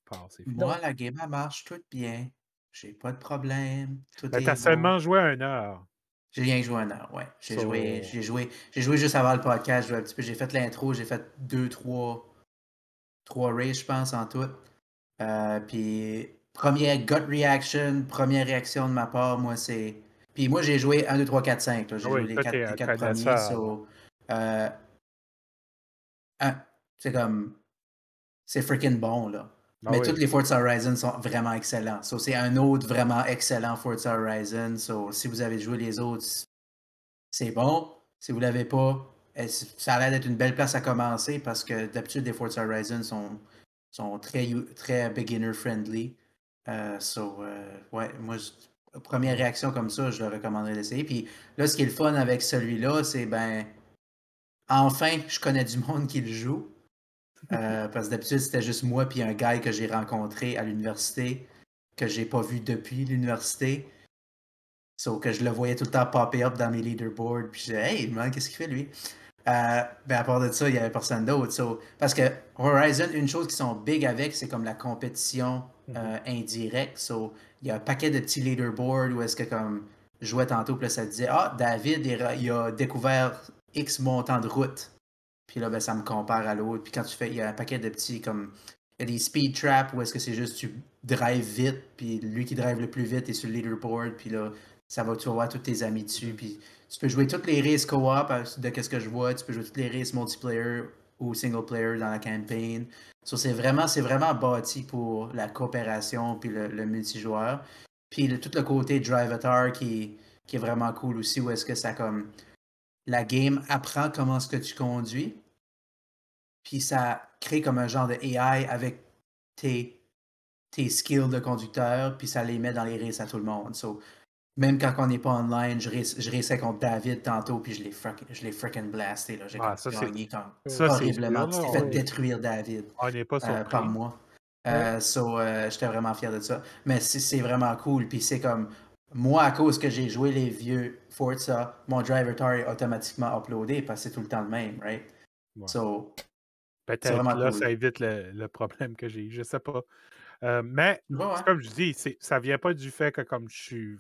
Passe. Moi, la game, elle marche tout bien. J'ai pas de problème. Tout Mais est t'as seulement joué une heure. J'ai rien joué un heure, ouais. J'ai So- joué, j'ai joué, j'ai joué juste avant le podcast. J'ai joué un petit peu. J'ai fait l'intro, j'ai fait deux, trois, trois races, je pense, en tout. Euh, puis première gut reaction, première réaction de ma part, moi c'est. Puis moi j'ai joué 1, 2, 3, 4, 5. là. J'ai joué les toi, 4, t'es les un quatre premiers. so, euh, c'est comme. C'est freaking bon là. Ah Mais oui. tous les Forza Horizon sont vraiment excellents. So, c'est un autre vraiment excellent Forza Horizon. So, si vous avez joué les autres, c'est bon. Si vous l'avez pas, ça a l'air d'être une belle place à commencer parce que d'habitude, les Forza Horizon sont, sont très, très beginner friendly. Euh, so, euh, ouais, moi, je- première réaction comme ça, je le recommanderais d'essayer. Puis là, ce qui est le fun avec celui-là, c'est ben, enfin, je connais du monde qui le joue. Euh, parce que d'habitude, c'était juste moi puis un gars que j'ai rencontré à l'université, que j'ai pas vu depuis l'université. Sauf que je le voyais tout le temps popper up dans mes leaderboards. Puis je disais, hey, man, qu'est-ce qu'il fait lui? Euh, ben à part de ça, il n'y avait personne d'autre. So, parce que Horizon, une chose qui sont big avec, c'est comme la compétition euh, indirecte. So, il y a un paquet de petits leaderboards où est-ce que comme je jouais tantôt, puis là, ça disait Ah, David, il a- il a découvert X montant de route. Puis là, ben, ça me compare à l'autre. Puis quand tu fais, il y a un paquet de petits comme. Il y a des speed traps où est-ce que c'est juste tu drives vite, puis lui qui drive le plus vite est sur le leaderboard, puis là, ça va, tu vas voir tous tes amis dessus. Puis tu peux jouer toutes les races co-op euh, de qu'est-ce que je vois. Tu peux jouer toutes les races multiplayer ou single player dans la campagne. C'est vraiment, c'est vraiment bâti pour la coopération puis le, multijoueur. Puis tout le côté drivatar qui, qui est vraiment cool aussi, où est-ce que ça comme la game apprend comment est-ce que tu conduis. puis ça crée comme un genre de AI avec tes, tes skills de conducteur, puis ça les met dans les races à tout le monde. Même quand on n'est pas online, je, raçais contre David tantôt, puis je l'ai freaking blasté. J'ai Ah, gagné comme Ça, horriblement. Tu t'es fait détruire David On pas euh, par moi. Euh, so, euh, j'étais vraiment fier de ça. Mais c'est vraiment cool. Puis c'est comme, moi, à cause que j'ai joué les vieux Forza, mon driver tar est automatiquement uploadé parce que c'est tout le temps le même, right? Ouais. So, Peut-être là, cool. ça évite le, le problème que j'ai eu. Je sais pas. Euh, mais comme je dis, ça vient pas du fait que comme je suis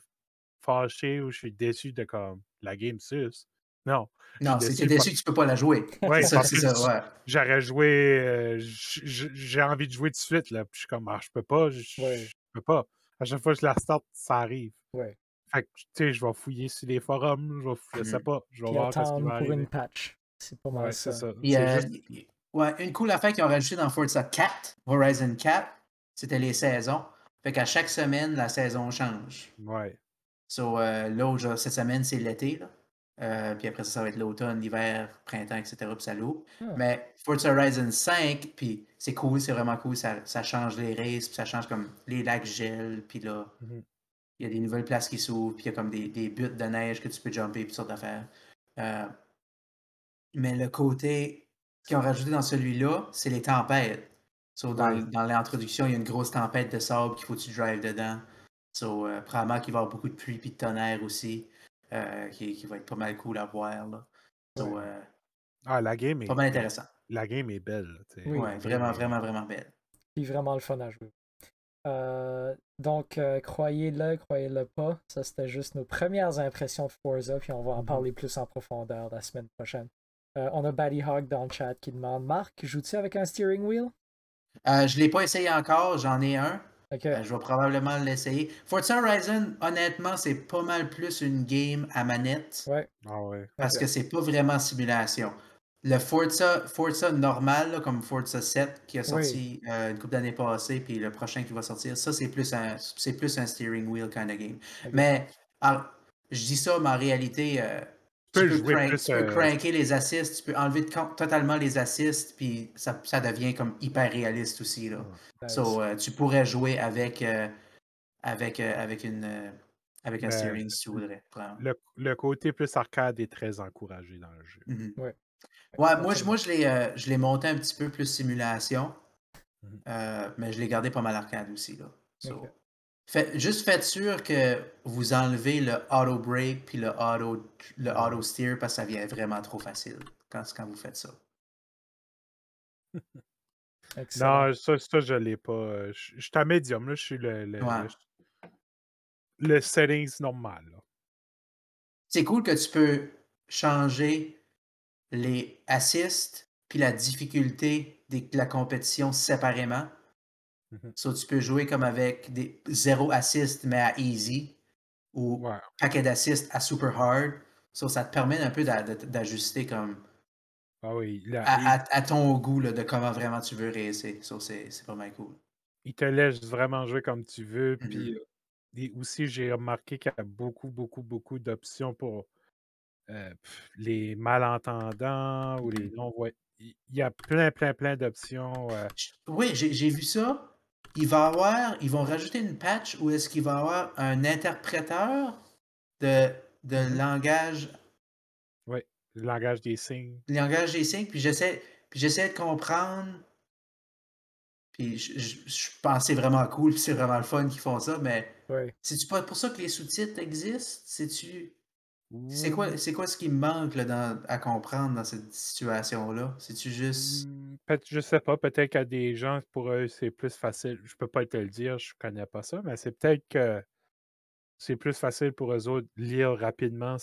fâché ou je suis déçu de comme la game sus. Non. Non, si suis t'es déçu que tu peux pas la jouer. Ouais, c'est ça, ça, ouais. J'aurais joué. euh, j'ai envie de jouer tout de suite. Là. Puis je suis comme, ah, je peux pas. Je, Ouais. peux pas. À chaque fois que je la start, ça arrive. Ouais. Fait que, tu sais, je vais fouiller sur les forums. Je, vais, fou- je sais Mhm. pas. Je vais Puis voir qui attendre va pour une patch. C'est pas mal Ouais, ça. ça. Euh, juste- ouais, une cool affaire qu'ils ont rajouté dans Forza 4, Horizon 4, c'était les saisons. Fait qu'à chaque semaine, la saison change. Ouais. So, euh, là, genre, cette semaine, c'est l'été. Euh, puis après ça, ça va être l'automne, l'hiver, printemps, etc. Puis ça l'ouvre. Ah. Mais Forza Horizon 5, puis c'est cool, c'est vraiment cool. Ça, ça change les races, puis ça change comme les lacs gel. Puis là, Mhm. il y a des nouvelles places qui s'ouvrent, puis il y a comme des, des buttes de neige que tu peux jumper, puis toutes sortes d'affaires. Euh, mais le côté qu'ils ont rajouté dans celui-là, c'est les tempêtes. So, dans, dans l'introduction, il y a une grosse tempête de sable qu'il faut que tu drives dedans. So, euh, probablement qu'il va y avoir beaucoup de pluie et de tonnerre aussi, euh, qui, qui va être pas mal cool à voir. Là. So, Ouais. euh, Ah, la game est. pas mal intéressant. La game est belle. là, tu sais. Oui. Ouais, vraiment, vraiment, vraiment belle. Puis vraiment le fun à jouer. Euh, donc, euh, croyez-le, croyez-le pas. Ça, c'était juste nos premières impressions de Forza, puis on va en Mhm. parler plus en profondeur la semaine prochaine. Euh, on a Batty Hog dans le chat qui demande Marc, joues-tu avec un steering wheel Euh, je ne l'ai pas essayé encore, j'en ai un. Euh, je vais probablement l'essayer. Forza Horizon, honnêtement, c'est pas mal plus une game à manette. Ouais. Ah ouais. Parce que c'est pas vraiment simulation. Le Forza, Forza normal, là, comme Forza 7, qui a sorti euh, une couple d'années passées, puis le prochain qui va sortir, ça, c'est plus un, c'est plus un steering wheel kind of game. Mais alors, je dis ça, mais en réalité, euh, Tu tu peux peux, jouer crank- plus, tu peux euh, cranker les assists, tu peux enlever de totalement les assists, puis ça, ça devient comme hyper réaliste aussi. Là. So, euh, tu pourrais jouer avec, euh, avec, euh, avec, une, euh, avec un Mais- steering si tu voudrais. Le, le côté plus arcade est très encouragé dans le jeu. Mhm. Ouais. Ouais, moi, je, moi je l'ai euh, je l'ai monté un petit peu plus simulation, Mhm. euh, mais je l'ai gardé pas mal arcade aussi. Là. So. Fait- juste faites sûr que vous enlevez le auto brake puis le auto, le auto steer parce que ça vient vraiment trop facile quand, quand vous faites ça. Excellent. Non, ça, ça je l'ai pas. Je je suis à médium, là. Je suis le, le, Ouais. le, le settings normal. C'est cool que tu peux changer les assists puis la difficulté de la compétition séparément. Mhm. So, tu peux jouer comme avec des zéro assist mais à easy ou paquet d'assists à super hard. So, ça te permet un peu d'a- d'a- d'ajuster comme Ah oui. là, à, à- à ton goût là, de comment vraiment tu veux racer. So, c'est pas mal cool. il, te laisse vraiment jouer comme tu veux. Puis euh, et aussi, j'ai remarqué qu'il y a beaucoup, beaucoup, beaucoup d'options pour euh, les malentendants ou les Mhm. non-voyants. Il y a plein, plein, plein d'options. euh, Oui, j'ai vu ça. Il va avoir, ils vont rajouter une patch où est-ce qu'il va y avoir un interpréteur de, de langage, le langage des signes. langage des signes, puis j'essaie, puis j'essaie de comprendre. Puis je, je- je pensais vraiment cool, puis c'est vraiment le fun qu'ils font ça, mais Ouais. c'est-tu pas pour ça que les sous-titres existent? C'est-tu. C'est Mmh. quoi, c'est quoi ce qui me manque là, dans- à comprendre dans cette situation-là? C'est-tu juste. Peut- je sais pas, peut-être qu'il y a des gens, pour eux, c'est plus facile. Je peux pas te le dire, je connais pas ça, mais c'est peut-être que c'est plus facile pour eux autres de lire rapidement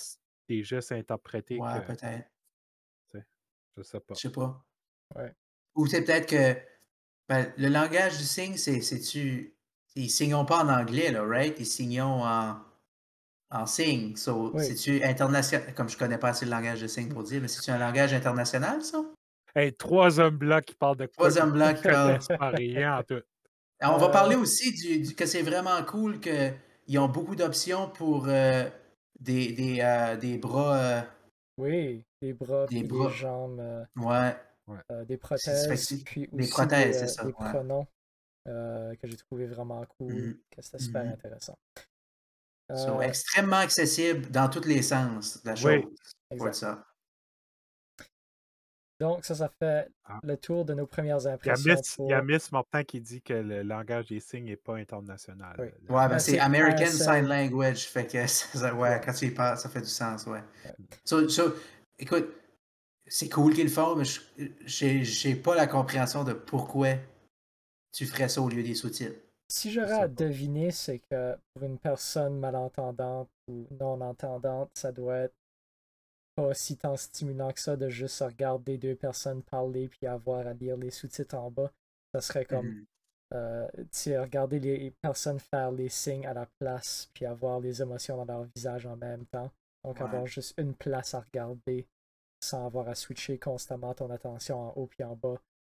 des gestes interprétés Ouais, que. peut-être. Je sais pas. Je sais pas. Ouais. Ou c'est peut-être que ben, le langage du signe, c'est, c'est-tu. Ils signent pas en anglais, là, right? Ils signent en, en signe. So, Oui. C'est-tu international? Comme je connais pas assez le langage de signe pour dire, mais c'est-tu un langage international, ça? Hey, trois hommes blancs qui parlent de quoi? Trois hommes blancs qui parlent. C'est pas rien en tout. Alors, on va Euh, parler aussi du, du- que c'est vraiment cool qu'ils ont beaucoup d'options pour euh, des, des, euh, des bras. euh, Oui, les bras Des bras. les jambes. euh, ouais. Euh, des C'est- prothèses, c'est- puis des aussi prothèses, des, c'est euh, ça, des ouais. pronoms euh, que j'ai trouvé vraiment cool, Mhm. que c'était super Mhm. intéressant. So, Euh, extrêmement accessible dans tous les sens de la Oui. chose. Forza. Donc, ça, ça fait Ah. le tour de nos premières Il y, a impressions. Miss, il pour... y a Miss Martin qui dit que le langage des signes n'est pas international. Oui. Ouais, ben c'est American. Sign Language. Fait que ça, ouais, quand tu y parles, ça fait du sens, ouais. Ouais. So, so, écoute, c'est cool qu'ils le font, mais j'ai pas la compréhension de pourquoi tu ferais ça au lieu des sous-titres. Si j'aurais à deviner, c'est que pour une personne malentendante ou non-entendante, ça doit être pas si tant stimulant que ça de juste regarder deux personnes parler puis avoir à lire les sous-titres en bas. Ça serait comme Mhm. euh, tu regarder les personnes faire les signes à la place puis avoir les émotions dans leur visage en même temps. Donc Ouais. avoir juste une place à regarder sans avoir à switcher constamment ton attention en haut puis en bas.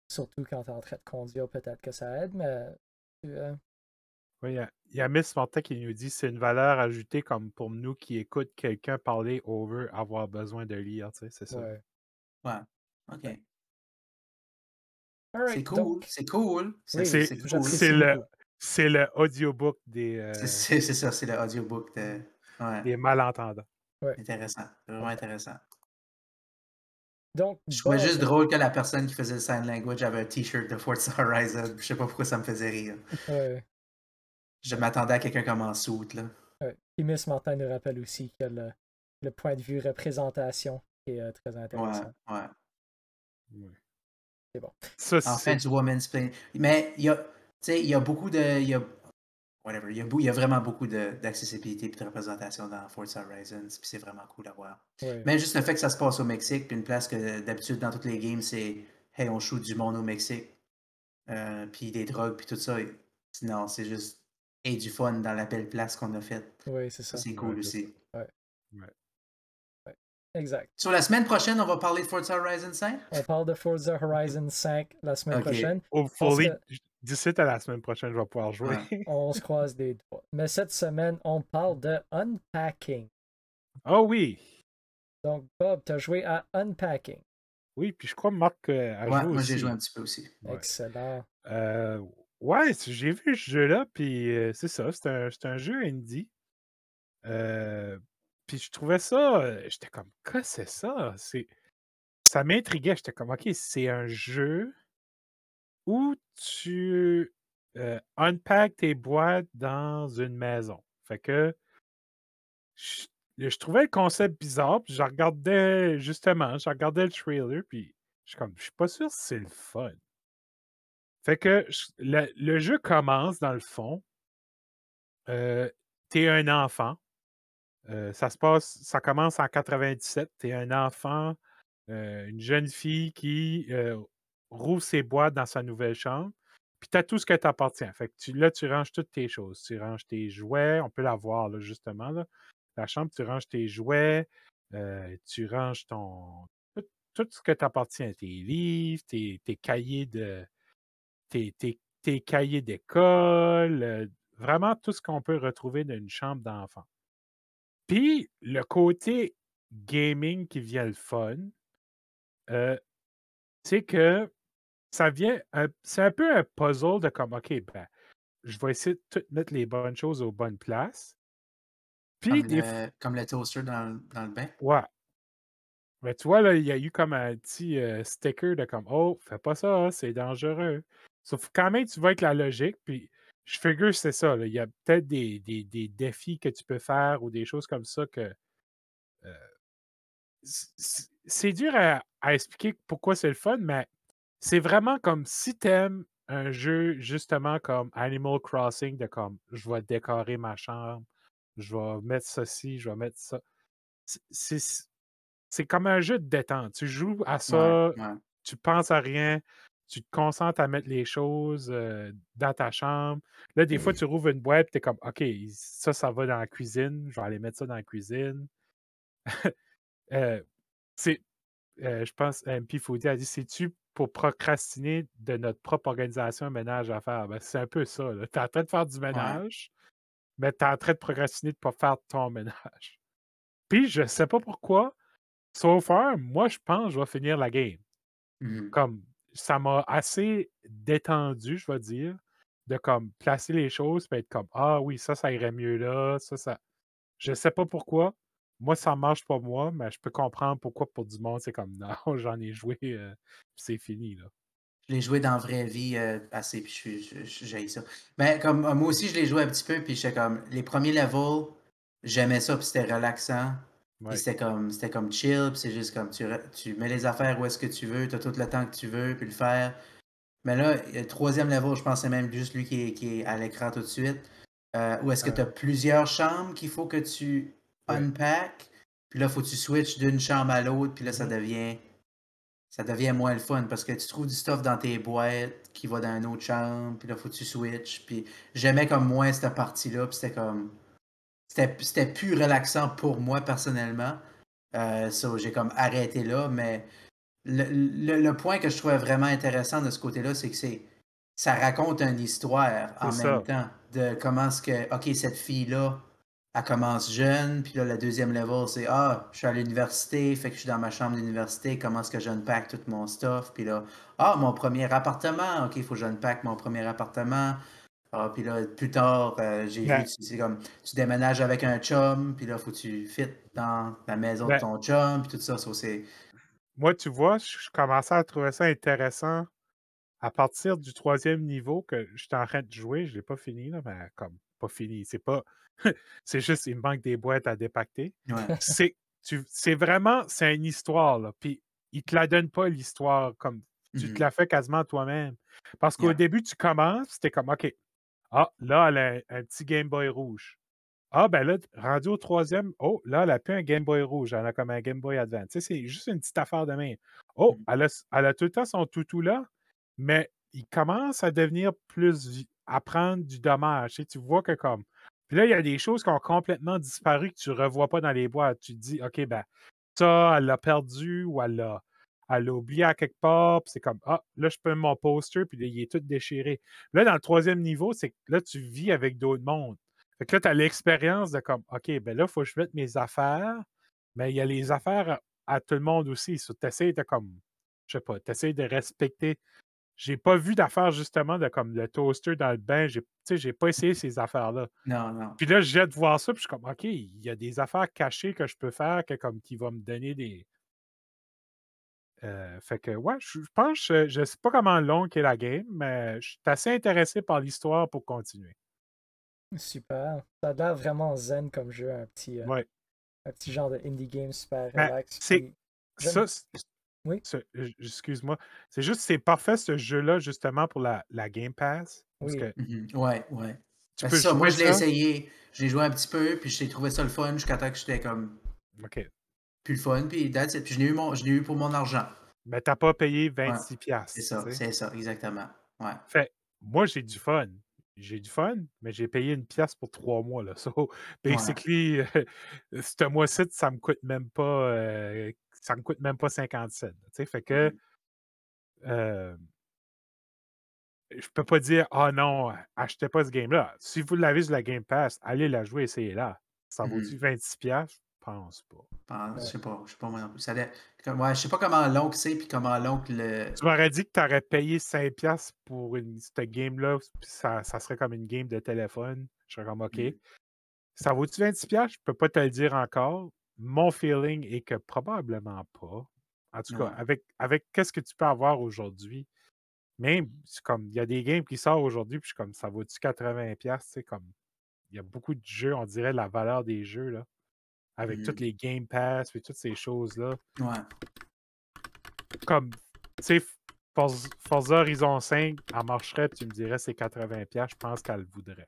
Surtout quand tu es en train de conduire, peut-être que ça aide, mais euh, Oui, il y a- Miss Martin qui nous dit c'est une valeur ajoutée comme pour nous qui écoutent quelqu'un parler over avoir besoin de lire, tu sais, c'est ça. ouais. Ouais. OK. Alright, C'est cool. donc, C'est cool. C'est Oui, cool. le, c'est le audiobook des, euh, C'est- ça, c'est le audiobook. De... Ouais. des malentendants. Intéressant. Vraiment intéressant. Donc Je trouvais juste drôle que la personne qui faisait le sign language avait un t-shirt de Forza Horizon. Je sais pas pourquoi ça me faisait rire. ouais, Je m'attendais à quelqu'un comme en soute, là. ouais. Puis Miss Martin nous rappelle aussi que le, le point de vue représentation est euh, très intéressant. ouais. Ouais. C'est bon. Ça, Enfin, du woman's play. Mais il y a, tu sais, il y a beaucoup de. Il y a, whatever, il y a, beau- il y a vraiment beaucoup de- d'accessibilité et de représentation dans Forza Horizon. Puis c'est vraiment cool à voir. Ouais. Mais juste le fait que ça se passe au Mexique, puis une place que d'habitude dans toutes les games, c'est Hey, on shoot du monde au Mexique. Euh, puis des drogues, puis tout ça. Et- Non, c'est juste. Et du fun dans la belle place qu'on a faite. Oui, c'est Ça, c'est cool Ouais, aussi. Exact. Sur la semaine prochaine, on va parler de Forza Horizon 5. On parle de Forza Horizon 5 la semaine Ok. prochaine. hopefully, que- d'ici à la semaine prochaine, je vais pouvoir jouer. On se croise des doigts. Mais cette semaine, on parle de unpacking. oh oui, Donc, Bob, tu as joué à Unpacking. oui, puis je crois Marc euh, a Ouais, joué moi j'ai joué un petit peu aussi. Ouais. Excellent. Euh, ouais, j'ai vu ce jeu-là, puis euh, c'est ça, c'est un, c'est un jeu indie. Euh, puis je trouvais ça, j'étais comme, quoi c'est ça? C'est, ça m'intriguait, j'étais comme, ok, c'est un jeu où tu euh, unpack tes boîtes dans une maison. Fait que je, trouvais le concept bizarre, puis je regardais, justement, je regardais le trailer, puis je suis comme, je suis pas sûr si c'est le fun. Fait que le, jeu commence dans le fond. Euh, t'es un enfant. Euh, ça se passe, ça commence en 97. T'es un enfant, une jeune fille qui rouvre ses boîtes dans sa nouvelle chambre. Puis t'as tout ce qui t'appartient. Fait que tu, là, tu ranges toutes tes choses. Tu ranges tes jouets. On peut la voir, là, justement. Là. La chambre, tu ranges tes jouets. euh, tu ranges ton. Tout, ce que t'appartient. Tes livres, tes, tes cahiers de tes, tes- tes cahiers d'école, euh, vraiment tout ce qu'on peut retrouver dans une chambre d'enfant. Puis le côté gaming qui vient le fun, euh, c'est que ça vient, c'est un peu un puzzle de comme, OK, ben, je vais essayer de tout mettre les bonnes choses aux bonnes places. Puis Comme des le, comme le toaster dans, le- dans le bain? Ouais. Mais tu vois, là, il y a eu comme un petit euh, sticker de comme Oh, fais pas ça, c'est dangereux. Sauf quand même, tu vas avec la logique, puis je figure que c'est ça. là, Il y a peut-être des, des- des défis que tu peux faire ou des choses comme ça que. euh, c'est dur à, à expliquer pourquoi c'est le fun, mais c'est vraiment comme si t'aimes un jeu justement comme Animal Crossing, de comme je vais décorer ma chambre, je vais mettre ceci, je vais mettre ça. C'est- comme un jeu de détente. Tu joues à ça, Ouais, ouais. tu penses à rien, tu te concentres à mettre les choses euh, dans ta chambre. Là, des fois, tu rouvres une boîte et tu es comme OK, ça, ça va dans la cuisine, je vais aller mettre ça dans la cuisine. Euh, c'est, euh, je pense, MP Foodie a dit C'est-tu pour procrastiner de notre propre organisation un ménage à faire Ben, C'est un peu ça. Tu es en train de faire du ménage, mais tu es en train de procrastiner de ne pas faire ton ménage. Puis, je sais pas pourquoi, so far, moi, je pense que je vais finir la game. Mhm. Comme ça m'a assez détendu, je vais dire, de comme placer les choses et être comme Ah oui, ça, ça irait mieux là, ça, ça. Je sais pas pourquoi. Moi, ça marche pas moi, mais je peux comprendre pourquoi pour du monde, c'est comme non, j'en ai joué, euh, puis c'est fini là. Je l'ai joué dans la vraie vie euh, assez, puis j'ai ça. Mais comme moi aussi, je l'ai joué un petit peu, puis j'étais comme les premiers levels, j'aimais ça, puis c'était relaxant. Puis Ouais. c'était comme c'était comme chill, puis c'est juste comme tu, tu mets les affaires où est-ce que tu veux, tu as tout le temps que tu veux, puis le faire. Mais là, le troisième level, je pense c'est même juste lui qui est, qui est à l'écran tout de suite. Euh, où est-ce que Euh. tu as plusieurs chambres qu'il faut que tu Ouais. unpack. Puis là, faut que tu switches d'une chambre à l'autre, puis là, ça devient ça devient moins le fun parce que tu trouves du stuff dans tes boîtes qui va dans une autre chambre, puis là, faut que tu switches. Puis j'aimais comme moins cette partie-là, puis c'était comme. C'était plus relaxant pour moi personnellement. Euh, so, j'ai comme arrêté là, mais le, le- le point que je trouvais vraiment intéressant de ce côté-là, c'est que c'est ça raconte une histoire en même temps de comment est-ce que, OK, cette fille-là, elle commence jeune, puis là, le deuxième level, c'est Ah, je suis à l'université, fait que je suis dans ma chambre d'université, comment est-ce que j'unpack tout mon stuff, puis là, Ah, mon premier appartement, OK, il faut que j'unpack mon premier appartement. Ah, puis là, plus tard, euh, j'ai Ben- vu, c'est comme, tu déménages avec un chum, puis là, faut que tu fites dans la maison Ben- de ton chum, puis tout ça, ça, c'est... Moi, tu vois, je je commençais à trouver ça intéressant à partir du troisième niveau que j'étais en train de jouer. Je ne l'ai pas fini, là, mais comme pas fini. C'est pas. c'est juste, il me manque des boîtes à dépacter. Ouais. C'est tu- c'est vraiment, c'est une histoire, là. Puis, il te la donne pas, l'histoire, comme tu te la fais quasiment toi-même. Parce qu'au Yeah. début, tu commences, c'était comme, OK, ah, là, elle a un, un petit Game Boy rouge. Ah, ben là, rendu au troisième, oh, là, elle a plus un Game Boy rouge, elle a comme un Game Boy Advance. Tu sais, c'est juste une petite affaire de main. Oh, Mhm. elle a, elle a tout le temps son toutou là, mais il commence à devenir plus, à prendre du dommage. Sais, tu vois que comme. Puis là, il y a des choses qui ont complètement disparu que tu ne revois pas dans les boîtes. Tu te dis, OK, ben, ça, elle l'a perdu ou elle l'a elle l'a oublié à quelque part. Puis c'est comme, ah, là, je peux mon poster, puis là, il est tout déchiré. Là, dans le troisième niveau, c'est que là, tu vis avec d'autres mondes. Fait que là, tu as l'expérience de comme, OK, ben là, il faut que je mette mes affaires, mais il y a les affaires à, à tout le monde aussi. Tu essaies de comme, je sais pas, tu essaies de respecter. J'ai pas vu d'affaires justement de comme le toaster dans le bain. J'ai, tu sais, j'ai pas essayé ces affaires-là. Non, non. Puis là, je viens de voir ça, puis je suis comme, OK, il y a des affaires cachées que je peux faire que, comme, qui vont me donner des. Euh, fait que, ouais, je, je pense, je, je sais pas comment long est la game, mais je suis assez intéressé par l'histoire pour continuer. Super. Ça a l'air vraiment zen comme jeu, un petit, euh, Ouais. un petit genre de indie game super Ben, relax. c'est- puis j'aime- Ça, c'est- Oui. excuse-moi. C'est juste, c'est parfait ce jeu-là, justement, pour la, la Game Pass. Parce Oui. que Mhm. Ouais, ouais. tu Ben, peux c'est ça, moi, je l'ai essayé. Je l'ai joué un petit peu, puis j'ai trouvé ça le fun jusqu'à temps que j'étais comme OK. plus le fun, puis that's it. Puis je l'ai eu, mon- je l'ai eu pour mon argent. Mais t'as pas payé 26$. piastres, C'est ça, c'est ça, exactement. Ouais. Fait, moi, j'ai du fun. J'ai du fun, mais j'ai payé une pièce pour trois mois. Là. So, basically, ce mois-ci, ça me coûte même pas euh, ça me coûte même pas 50 cents. Fait que Mhm. euh, je peux pas dire Ah non, achetez pas ce game-là. Si vous l'avez sur la Game Pass, allez la jouer, essayez-la. Ça vaut-tu 26$? piastres? Je pense pas. Pense- Ouais. Je sais pas, je sais pas moi non plus. Ça ouais, je sais pas comment long que c'est, puis comment long que le. Tu m'aurais dit que tu aurais payé 5$ piastres pour une, cette game-là, puis ça, ça serait comme une game de téléphone. Je serais comme OK. Mhm. Ça vaut-tu 26$? piastres? Je peux pas te le dire encore. Mon feeling est que probablement pas. En tout cas, Ouais. avec, avec qu'est-ce que tu peux avoir aujourd'hui, même, c'est comme, il y a des games qui sortent aujourd'hui, puis je suis comme, ça vaut-tu 80$? piastres? C'est comme, il y a beaucoup de jeux, on dirait la valeur des jeux, là, avec Mhm. toutes les Game Pass et toutes ces choses-là Ouais. comme, tu sais, Forza, Forza Horizon 5, elle marcherait, puis tu me dirais c'est 80$, piastres, je pense qu'elle le voudrait.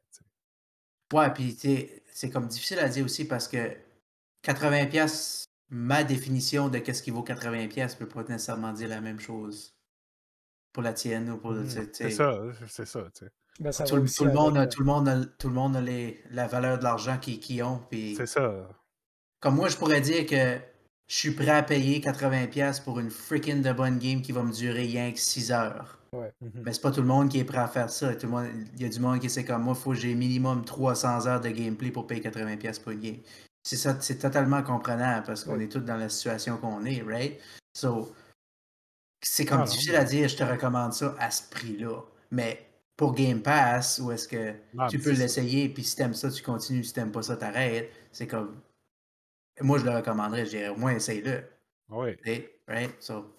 Ouais, puis tu sais, c'est comme difficile à dire aussi parce que 80$, piastres, ma définition de qu'est-ce qui vaut 80$ piastres peut pas nécessairement dire la même chose pour la tienne ou pour le. tu sais, tu Mm, C'est ça, c'est ça, tu sais. Ben, ça Tout, va le- aussi tout le monde, a, tout le monde a, tout le monde a les, la valeur de l'argent qu'ils ont. Puis C'est ça. Comme moi, je pourrais dire que je suis prêt à payer 80$ piastres pour une freaking de bonne game qui va me durer rien que 6 heures. Mhm. Mais c'est pas tout le monde qui est prêt à faire ça. Tout le monde, il y a du monde qui c'est comme moi, il faut que j'ai minimum 300 heures de gameplay pour payer 80$ piastres pour une game. C'est ça, c'est totalement comprenable parce qu'on est tous dans la situation qu'on est, right? So, c'est comme non, difficile à dire, je te recommande ça à ce prix-là. Mais pour Game Pass, où est-ce que Ah, tu peux l'essayer, puis si t'aimes ça, tu continues, si t'aimes pas ça, t'arrêtes. C'est comme. Moi, je le recommanderais, je dirais au moins essaye-le. Oui. tu sais, Right? So,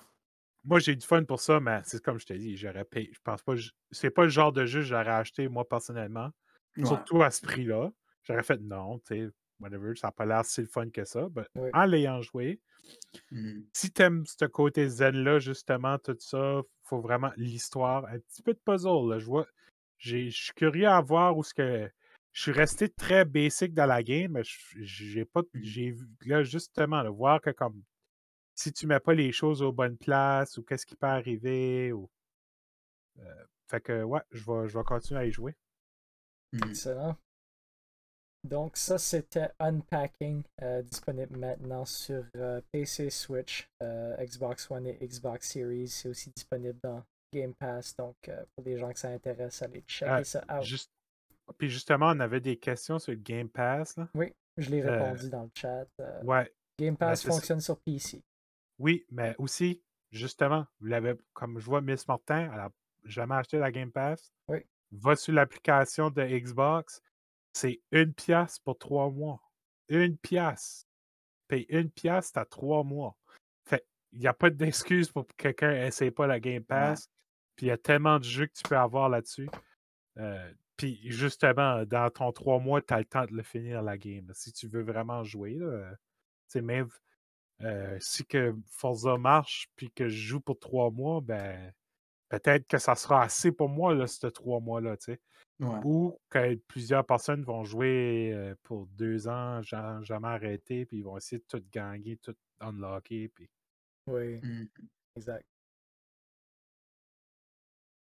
Moi, j'ai du fun pour ça, mais c'est comme je t'ai dit, j'aurais payé. Je pense pas. je- C'est pas le genre de jeu que j'aurais acheté, moi, personnellement. ouais. Surtout à ce prix-là. J'aurais fait non, tu sais, whatever, ça n'a pas l'air si le fun que ça. Oui. En l'ayant joué, Mhm. si t'aimes ce côté zen-là, justement, tout ça, faut vraiment l'histoire, un petit peu de puzzle. Là, je vois, j'ai- je suis curieux à voir où ce que. Je suis resté très basic dans la game, mais je- j'ai pas. Mhm. J'ai vu là, justement, de voir que comme si tu mets pas les choses aux bonnes places ou qu'est-ce qui peut arriver. Ou... euh, fait que ouais, je vais, je vais continuer à y jouer. Mhm. Excellent. Donc ça c'était Unpacking, euh, disponible maintenant sur euh, PC, Switch, euh, Xbox One et Xbox Series. C'est aussi disponible dans Game Pass, donc euh, pour les gens que ça intéresse, allez checker Ah, ça out. Juste... Puis justement, on avait des questions sur le Game Pass. Là. Oui, je l'ai Euh, répondu dans le chat. euh, Ouais, Game Pass c'est ça. fonctionne sur PC. oui, mais aussi, justement, vous l'avez, comme je vois Miss Martin, elle a jamais acheté la Game Pass. Oui. Va sur l'application de Xbox, c'est une pièce pour trois mois. Une pièce. Paye une pièce, t'as trois mois. Fait il n'y a pas d'excuse pour que quelqu'un essaye pas la Game Pass. Puis il y a tellement de jeux que tu peux avoir là-dessus. Euh, puis justement, dans ton trois mois, tu as le temps de le finir la game. là, si tu veux vraiment jouer. Là, euh, tu sais, même euh, si que Forza marche puis que je joue pour trois mois, ben peut-être que ça sera assez pour moi, là, ces trois mois-là, tu sais. Ouais. Ou que plusieurs personnes vont jouer euh, pour deux ans, ja- jamais arrêter, puis ils vont essayer de tout gagner, tout unlocker. Puis... Oui, Mhm. exact.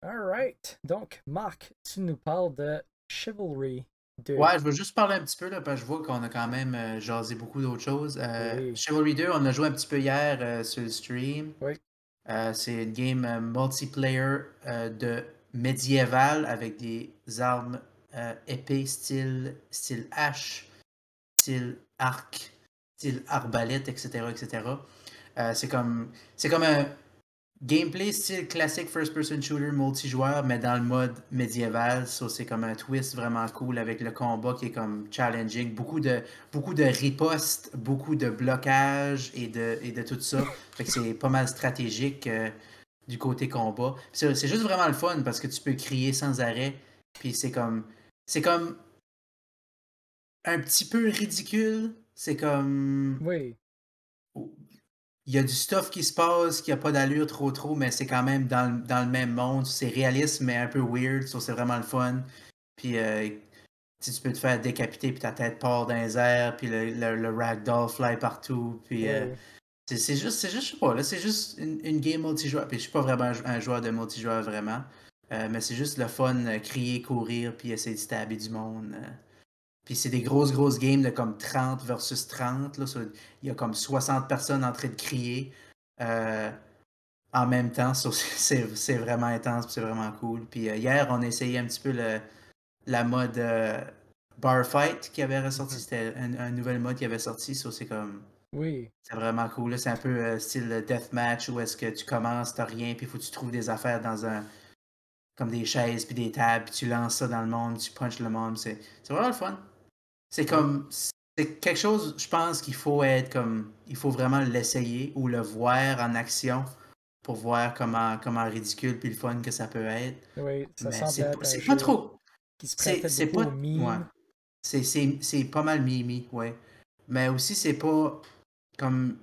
Alright. Donc, Marc, tu nous parles de Chivalry 2. Ouais, je veux juste parler un petit peu, là, parce que je vois qu'on a quand même euh, jasé beaucoup d'autres choses. Euh, Oui. Chivalry 2, on a joué un petit peu hier euh, sur le stream. Oui. Euh, c'est une game euh, multiplayer de médiéval avec des armes épées style, style hache, style arc, style arbalète, etc. etc. C'est comme, c'est comme un gameplay style classique first-person shooter multijoueur, mais dans le mode médiéval. So, c'est comme un twist vraiment cool avec le combat qui est comme challenging. Beaucoup de, beaucoup de ripostes, beaucoup de blocage et de, et de tout ça. Fait que c'est pas mal stratégique euh, du côté combat. C'est juste vraiment le fun parce que tu peux crier sans arrêt. Puis c'est comme. C'est comme. Un petit peu ridicule. C'est comme. Oui, Il y a du stuff qui se passe, qui a pas d'allure trop trop, mais c'est quand même dans, le- dans le même monde. C'est réaliste, mais un peu weird. c'est vraiment le fun. Puis euh, tu peux te faire décapiter, puis ta tête part dans les airs, puis le, le, le ragdoll fly partout. Puis euh, c'est juste, c'est juste, je sais pas, là, c'est juste une, une game multijoueur. Puis je suis pas vraiment un joueur de multijoueur vraiment. Euh, mais c'est juste le fun, euh, crier, courir, puis essayer de stabber du monde. Puis c'est des grosses, grosses games de comme 30 versus 30. Là, il y a comme 60 personnes en train de crier euh, en même temps. C'est c'est vraiment intense, c'est vraiment cool. Puis euh, hier, on a essayé un petit peu le, la mode euh, bar fight qui avait ressorti. Mhm. C'était un, un nouvel mode qui avait sorti. So, c'est comme. Oui, C'est vraiment cool. C'est un peu style deathmatch où est-ce que tu commences, t'as rien, puis il faut que tu trouves des affaires dans un. comme des chaises, puis des tables, puis tu lances ça dans le monde, tu punches le monde. C'est c'est vraiment le fun. C'est comme. C'est quelque chose, je pense qu'il faut être comme. Il faut vraiment l'essayer ou le voir en action pour voir comment, comment ridicule puis le fun que ça peut être. oui, ça semble c'est pas- trop. C'est pas. ouais. C'est- pas mal mimi, ouais. Mais aussi, c'est pas comme.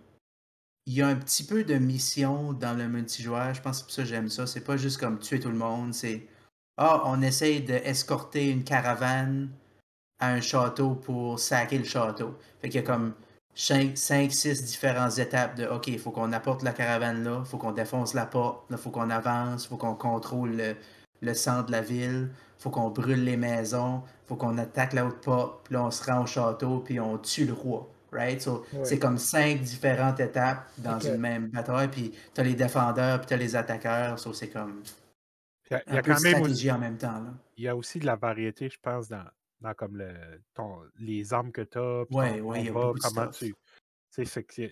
Il y a un petit peu de mission dans le multijoueur. Je pense que c'est pour ça que j'aime ça. C'est pas juste comme tuer tout le monde. C'est. Ah, on essaye d'escorter une caravane à un château pour saquer le château. Fait qu'il y a comme 5, 6 différentes étapes de OK, il faut qu'on apporte la caravane là, il faut qu'on défonce la porte, il faut qu'on avance, il faut qu'on contrôle le, le centre de la ville, il faut qu'on brûle les maisons, il faut qu'on attaque la haute porte, puis là on se rend au château, puis on tue le roi. Right? So. C'est comme cinq différentes étapes dans une même bataille, puis t'as les défendeurs, puis t'as les attaqueurs, so, c'est comme Il y a, il y quand même aussi, en même temps. Là. il y a aussi de la variété, je pense, dans, dans comme le, ton, les armes que tu as, Ouais, ouais, de comment tu. que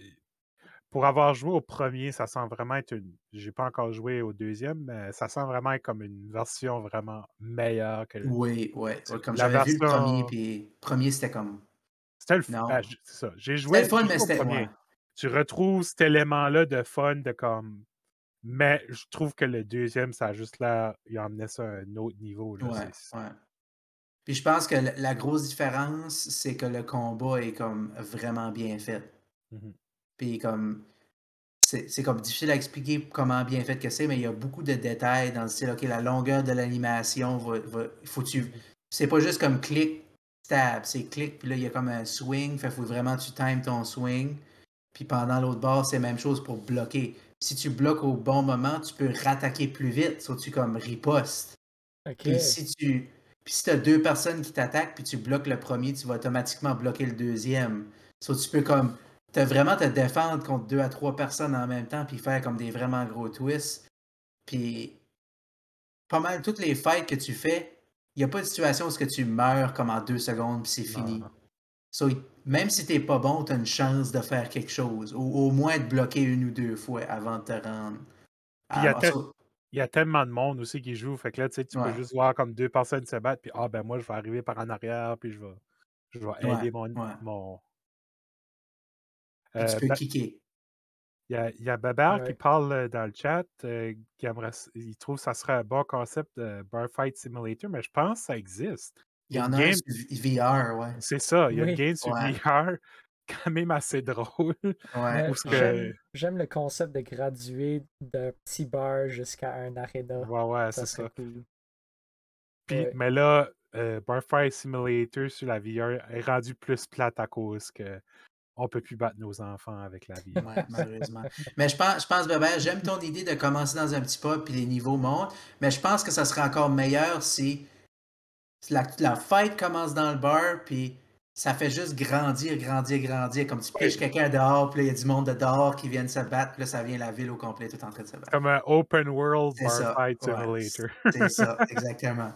pour avoir joué au premier, ça sent vraiment être une. J'ai pas encore joué au deuxième, mais ça sent vraiment être comme une version vraiment meilleure que le. Oui. C'est- Comme la j'avais vu le premier, version- puis le premier, c'était comme. C'était le f- Non. ben, c'est ça. J'ai joué, C'était le fun, mais c'était. ouais. Tu retrouves cet élément-là de fun, de comme. Mais je trouve que le deuxième, ça a juste là. Il a emmené ça à un autre niveau. Là. Ouais. Puis je pense que la, grosse différence, c'est que le combat est comme vraiment bien fait. Mhm. Puis comme. C'est comme difficile à expliquer comment bien fait que c'est, mais il y a beaucoup de détails dans le style, OK, la longueur de l'animation va, va- faut que tu. C'est pas juste comme clic, stab, c'est clic, puis là, il y a comme un swing, fait faut vraiment que tu times ton swing. Puis pendant l'autre bord, c'est la même chose pour bloquer. Si tu bloques au bon moment, tu peux rattaquer plus vite, sauf tu comme riposte. Ok. Puis si tu puis si as deux personnes qui t'attaquent puis tu bloques le premier, tu vas automatiquement bloquer le deuxième. So, tu peux comme te vraiment te défendre contre deux à trois personnes en même temps puis faire comme des vraiment gros twists. Puis pas mal toutes les fights que tu fais, il n'y a pas de situation où est-ce que tu meurs comme en deux secondes puis c'est fini. So, même si t'es pas bon, tu as une chance de faire quelque chose. Ou au moins de bloquer une ou deux fois avant de te rendre. Puis il Il y a tellement de monde aussi qui joue. Fait que là, tu sais, tu Ouais. peux juste voir comme deux personnes se battre, puis ah ben moi, je vais arriver par en arrière, puis je vais, je vais aider Ouais, mon. ouais. mon... Euh, tu peux Ba- kicker? Il y a, il y a Babar qui parle dans le chat, euh, qui aimerait, il trouve que ça serait un bon concept de Bar Fight Simulator, mais je pense que ça existe. Il y en a un sur VR, ouais. C'est ça, il y a Oui. une game sur. VR quand même assez drôle. Ouais. Que- j'aime le concept de graduer d'un petit bar jusqu'à un aréna. Ouais, ouais, ça c'est serait ça. cool. Puis, Ouais. Mais là, euh, Bar Fight Simulator sur la VR est rendu plus plate à cause que on peut plus battre nos enfants avec la VR. Ouais, malheureusement. Mais je pense, je pense Bébert, j'aime ton idée de commencer dans un petit pas puis les niveaux montent, mais je pense que ça serait encore meilleur si la, la fight commence dans le bar puis ça fait juste grandir, grandir, grandir. Comme tu piches quelqu'un dehors, puis là, il y a du monde de dehors qui viennent se battre, puis là, ça vient la ville au complet tout en train de se battre. Comme un open world Bar Fight ouais, Simulator. C'est ça, exactement.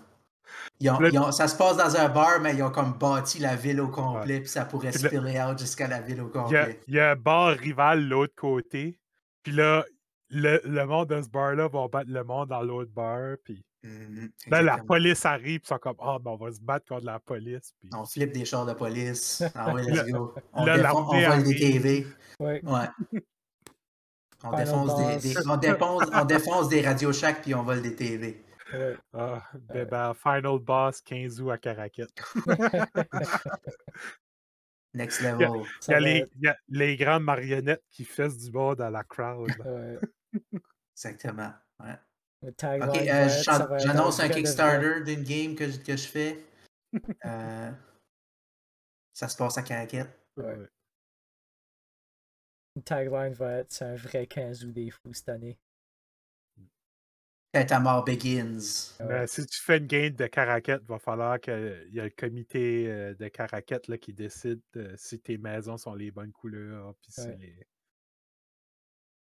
Ils ont- Le- ils ont- ça se passe dans un bar, mais ils ont comme bâti la ville au complet, puis ça pourrait Puis le- spiller out jusqu'à la ville au Il y, a, complet. il y a un bar rival de l'autre côté. Puis là, le, le monde de ce bar-là va battre le monde dans l'autre bar. Puis Mhm, là, la police arrive. Puis ils sont comme, ah, ben, on va se battre contre la police. Puis On flippe des chars de police. Ah ouais, let's go. On, là, on vole des. TV. Ouais. Ouais. On défonce des, boss. des- on, défonce, on défonce des Radio Shack puis on vole des TV. ah, ben, ben, Final Boss 15 août à Caracat. Next Il y a, level. il y a les, être- il y a les grandes marionnettes qui fessent du bord dans la crowd. ouais. Exactement. Ouais. Le tagline Ok, va euh, j'annonce un. Kickstarter d'une game que, je- que je fais. Euh, ça se passe à Caracat. Ouais. Le tagline va être c'est un vrai 15 août des fous cette année. Tête à mort begins. Ouais. Mais si tu fais une game de Caracat, il va falloir qu'il y ait le comité euh, de Caracat là, qui décide euh, si tes maisons sont les bonnes couleurs. Puis si Ouais. les-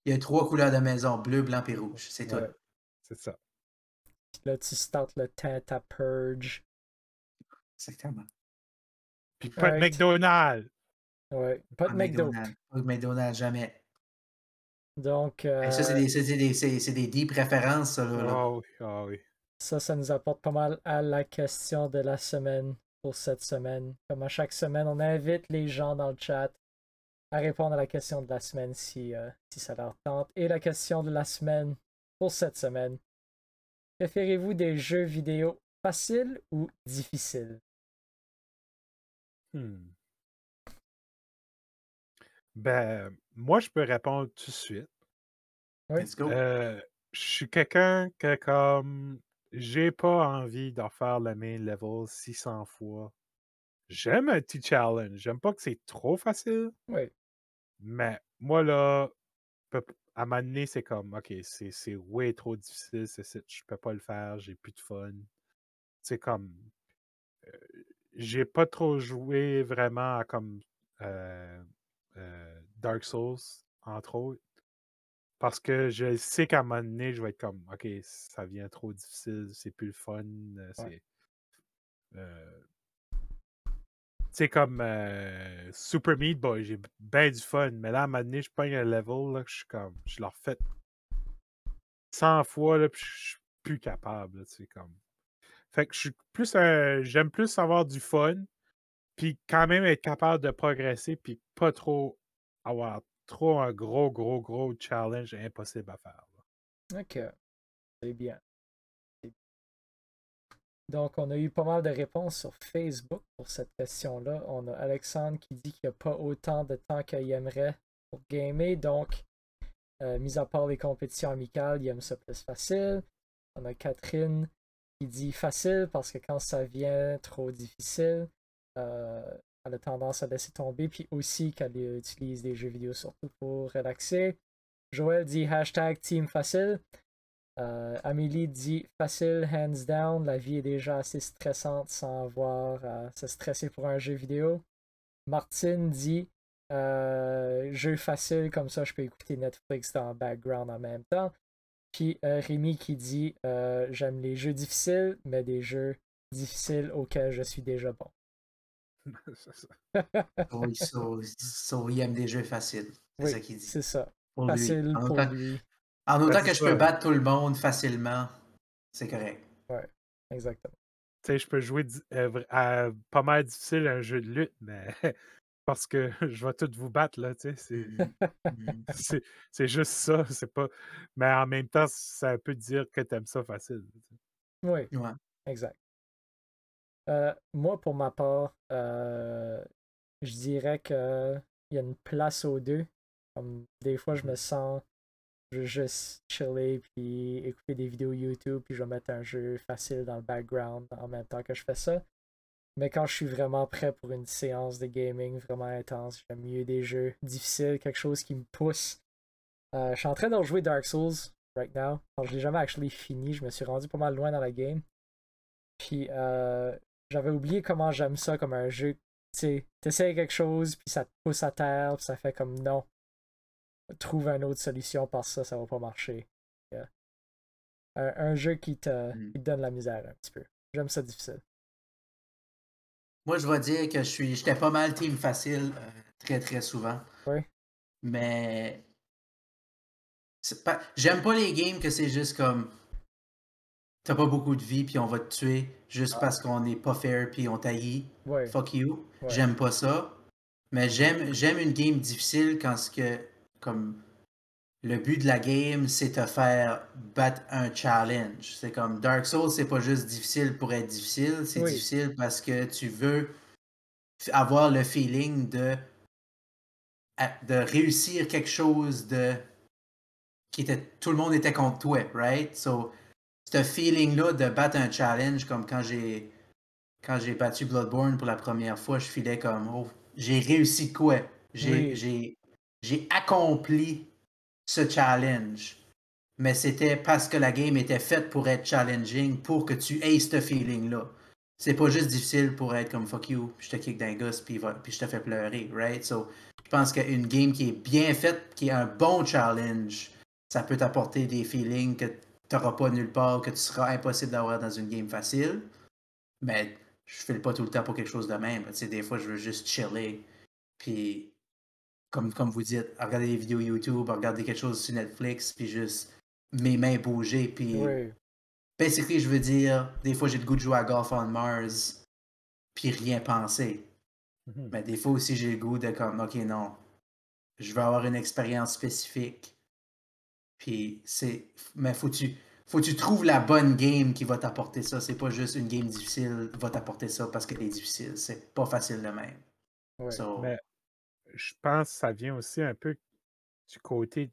Il y a trois couleurs de maison, bleu, blanc et rouge. C'est Ouais. tout. C'est ça. Là, tu startes le teint à purge. Exactement. Puis pas de Alright. McDonald's. Ouais. Pas de. McDonald's. Pas de McDonald's, jamais. Donc, euh, Et Ça, c'est des, c'est des, c'est- c'est des deep références, ça. Là, là. Ah oui, ah oui. ça, ça nous apporte pas mal à la question de la semaine pour cette semaine. Comme à chaque semaine, on invite les gens dans le chat à répondre à la question de la semaine si, euh, si ça leur tente. Et la question de la semaine pour cette semaine. Préférez-vous des jeux vidéo faciles ou difficiles? Hmm. Ben, moi, je peux répondre tout de suite. Oui. Let's go. Euh, je suis quelqu'un que, comme, j'ai pas envie d'en faire le main level 600 fois. J'aime un petit challenge. J'aime pas que c'est trop facile, Oui. mais moi, là, à un moment donné, c'est comme, OK, c'est way trop difficile, c'est je peux pas le faire, j'ai plus de fun. C'est comme, euh, j'ai pas trop joué vraiment à comme euh, euh, Dark Souls, entre autres. Parce que je sais qu'à un moment donné, je vais être comme, OK, ça devient trop difficile, c'est plus le fun. C'est. Sais, comme euh, Super Meat Boy, j'ai bien du fun. Mais là, à un moment donné, je pogne un level, là, je suis comme, je leur fais 100 fois, là, puis je suis plus capable, comme. Fait que je suis plus un- j'aime plus avoir du fun, puis quand même être capable de progresser, puis pas trop avoir trop un gros, gros, gros challenge impossible à faire. Ok. C'est bien. Donc, on a eu pas mal de réponses sur Facebook pour cette question-là. On a Alexandre qui dit qu'il n'y a pas autant de temps qu'il aimerait pour gamer. Donc, euh, mis à part les compétitions amicales, il aime ça plus facile. On a Catherine qui dit facile parce que quand ça vient trop difficile, euh, elle a tendance à laisser tomber. Puis aussi qu'elle utilise des jeux vidéo surtout pour relaxer. Joël dit hashtag team facile. Euh, Amélie dit facile, hands down. La vie est déjà assez stressante sans avoir à se stresser pour un jeu vidéo. Martine dit euh, jeu facile, comme ça je peux écouter Netflix dans le background en même temps. Puis euh, Rémi qui dit euh, j'aime les jeux difficiles, mais des jeux difficiles auxquels je suis déjà bon. C'est ça. So, il- so- so, il aime des jeux faciles. C'est Oui, ça qu'il dit. c'est ça. Pour. Facile pour lui. En autant Ben, que je peux battre tout le monde facilement, c'est correct. Exactement. Tu sais, je peux jouer euh, à pas mal difficile à un jeu de lutte, mais parce que je vais tout vous battre, là, tu sais. C'est, juste ça, c'est pas... Mais en même temps, ça peut dire que t'aimes ça facile. Oui. Ouais. Exact. Euh, moi, pour ma part, euh, je dirais que il y a une place aux deux. Comme des fois, je me sens, je veux juste chiller puis écouter des vidéos YouTube puis je vais mettre un jeu facile dans le background en même temps que je fais ça. Mais quand je suis vraiment prêt pour une séance de gaming vraiment intense, j'aime mieux des jeux difficiles, quelque chose qui me pousse. Euh, je suis en train de rejouer Dark Souls right now. Alors, je l'ai jamais actually fini, je me suis rendu pas mal loin dans la game. Puis euh, j'avais oublié comment j'aime ça comme un jeu. Tu sais, quelque chose, puis ça te pousse à terre, puis ça fait comme non. Trouve une autre solution parce que ça, ça va pas marcher. Yeah. Un, un jeu qui te, Mm. qui te donne la misère un petit peu. J'aime ça difficile. Moi, je vais dire que je suis, j'étais pas mal team facile euh, très très souvent. Oui. Mais pas, j'aime pas les games que c'est juste comme t'as pas beaucoup de vie puis on va te tuer juste parce qu'on est pas fair puis on taillit. Ouais. Fuck you. Ouais. J'aime pas ça. Mais j'aime j'aime une game difficile quand ce que comme le but de la game c'est te faire battre un challenge. C'est comme Dark Souls, c'est pas juste difficile pour être difficile, c'est Oui. difficile parce que tu veux avoir le feeling de à- de réussir quelque chose de qui était tout le monde était contre toi, right? So ce feeling là de battre un challenge comme quand j'ai quand j'ai battu Bloodborne pour la première fois, je filais comme oh, j'ai réussi quoi? J'ai Oui. J'ai accompli ce challenge. Mais c'était parce que la game était faite pour être challenging, pour que tu aies ce feeling-là. C'est pas juste difficile pour être comme fuck you, je te kick d'un gosse, puis, je te fais pleurer, right? So, je pense qu'une game qui est bien faite, qui est un bon challenge, ça peut t'apporter des feelings que tu n'auras pas nulle part, que tu seras impossible d'avoir dans une game facile. Mais je file pas tout le temps pour quelque chose de même. Tu sais, des fois, je veux juste chiller. Puis, comme, comme vous dites, regarder des vidéos YouTube, regarder quelque chose sur Netflix, puis juste mes mains bouger. Puis, Oui. basically, je veux dire, des fois, j'ai le goût de jouer à Golf on Mars, puis rien penser. Mhm. Mais des fois aussi, j'ai le goût de comme, ok, non, je veux avoir une expérience spécifique. Puis c'est. Mais faut tu. Faut que tu trouves la bonne game qui va t'apporter ça. C'est pas juste une game difficile va t'apporter ça parce qu'elle est difficile. C'est pas facile de même. Ouais. So, Mais je pense que ça vient aussi un peu du côté,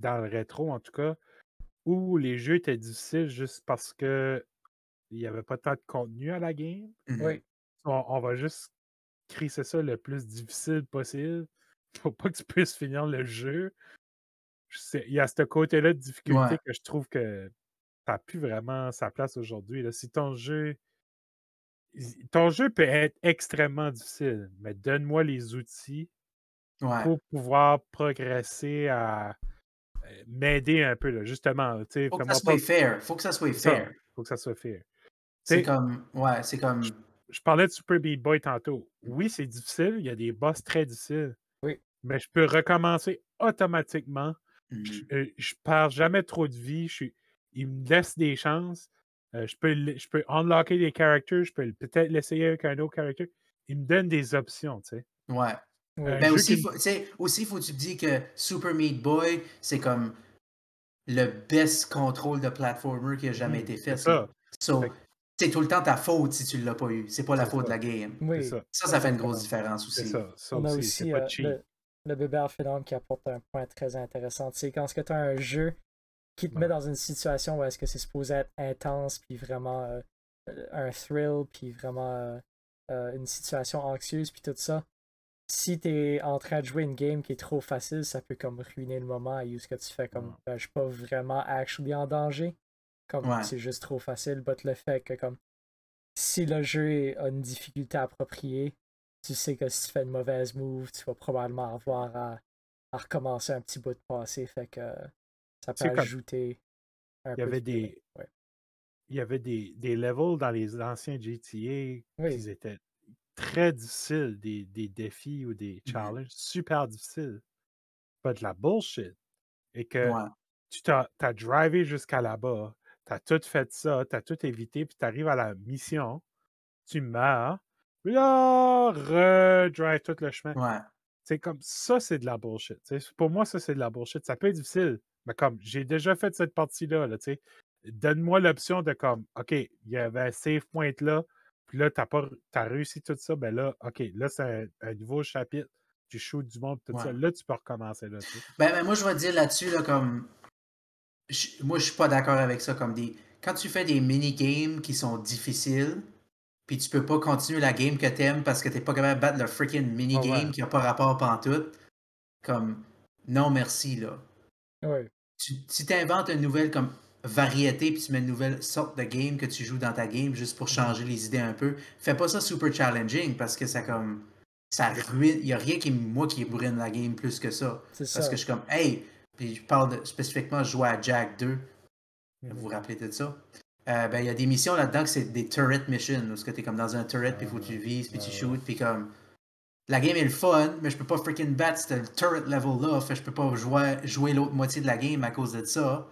dans le rétro en tout cas, où les jeux étaient difficiles juste parce que il n'y avait pas tant de contenu à la game. mhm. Oui. On, on va juste crisser ça le plus difficile possible pour pas que tu puisses finir le jeu. Il y a ce côté-là de difficulté Ouais. que je trouve que ça n'a plus vraiment sa place aujourd'hui. Si ton jeu. Ton jeu peut être extrêmement difficile, mais donne-moi les outils Ouais. pour pouvoir progresser à euh, m'aider un peu, là, justement. tu sais, Faut que ça pas- soit fair. Faut que ça soit ça, fair. faut que ça soit fair. C'est comme. Ouais, c'est comme. je parlais de Super Beat Boy tantôt. Oui, c'est difficile. Il y a des boss très difficiles. Oui. Mais je peux recommencer automatiquement. Je, euh, je perds jamais trop de vie. Je suis, il me laisse des chances. Euh, je, peux, je peux unlocker des characters. Je peux peut-être l'essayer avec un autre character. Il me donne des options, tu sais. Ouais. Ben aussi, qui- faut, tu sais, aussi, faut que tu te dis que Super Meat Boy, c'est comme le best contrôle de platformer qui a jamais Mhm, été fait. ça. So, c'est tout le temps ta faute si tu l'as pas eu. C'est pas la faute de la game. Oui. Ça. Ça, ça fait une grosse différence aussi. ça. Ça On a aussi, euh, le, le bébé Arphénom qui apporte un point très intéressant. C'est quand tu as un jeu qui te Ouais. met dans une situation où est-ce que c'est supposé être intense, puis vraiment euh, euh, un thrill, puis vraiment euh, euh, une situation anxieuse, puis tout ça. Si tu es en train de jouer une game qui est trop facile, ça peut comme ruiner le moment et où ce que tu fais comme ben, je suis pas vraiment actually en danger. Comme Ouais. c'est juste trop facile, but le fait que comme si le jeu a une difficulté appropriée, tu sais que si tu fais une mauvaise move, tu vas probablement avoir à, à recommencer un petit bout de passé. Fait que ça peut ajouter un Il y peu avait de des, Ouais. il y avait des, des levels dans les anciens GTA Oui. qui étaient très difficiles, des, des défis ou des Mhm. challenges super difficiles. Pas de la bullshit. Et que Ouais. tu t'as as drivé jusqu'à là-bas, tu as tout fait ça, tu as tout évité, puis tu arrives à la mission, tu meurs, puis là, redrive tout le chemin. Ouais. C'est comme ça, c'est de la bullshit. Pour moi, ça, c'est de la bullshit. Ça peut être difficile, mais comme j'ai déjà fait cette partie-là, là, tu sais, donne-moi l'option de comme, OK, il y avait un save point là, puis là, tu as, réussi tout ça, ben là, OK, là, c'est un, un nouveau chapitre. Tu shoots du monde, tout ça. Là, tu peux recommencer là. tu sais. Ben, ben, moi, je vais dire là-dessus, là, comme. je- moi, je suis pas d'accord avec ça. Comme des. Quand tu fais des mini-games qui sont difficiles, puis tu peux pas continuer la game que t'aimes parce que t'es pas capable de battre le freaking mini-game Ah ouais. qui a pas rapport pantoute, comme. Non, merci, là. Ouais. Tu, t'inventes une nouvelle comme variété puis tu mets une nouvelle sorte de game que tu joues dans ta game juste pour changer les idées un peu, fais pas ça super challenging parce que ça comme ça ruine, il y a rien qui moi qui brûle la game plus que ça parce que je suis comme hey, puis je parle de, spécifiquement je jouais à Jack 2. Vous vous Mhm. rappelez de ça? Euh, ben il y a des missions là-dedans que c'est des turret missions où tu es comme dans un turret puis faut que tu vises puis tu Ouais, shoots puis comme la game est le fun, mais je peux pas freaking battre ce turret level là, fait je peux pas jouer, jouer l'autre moitié de la game à cause de ça.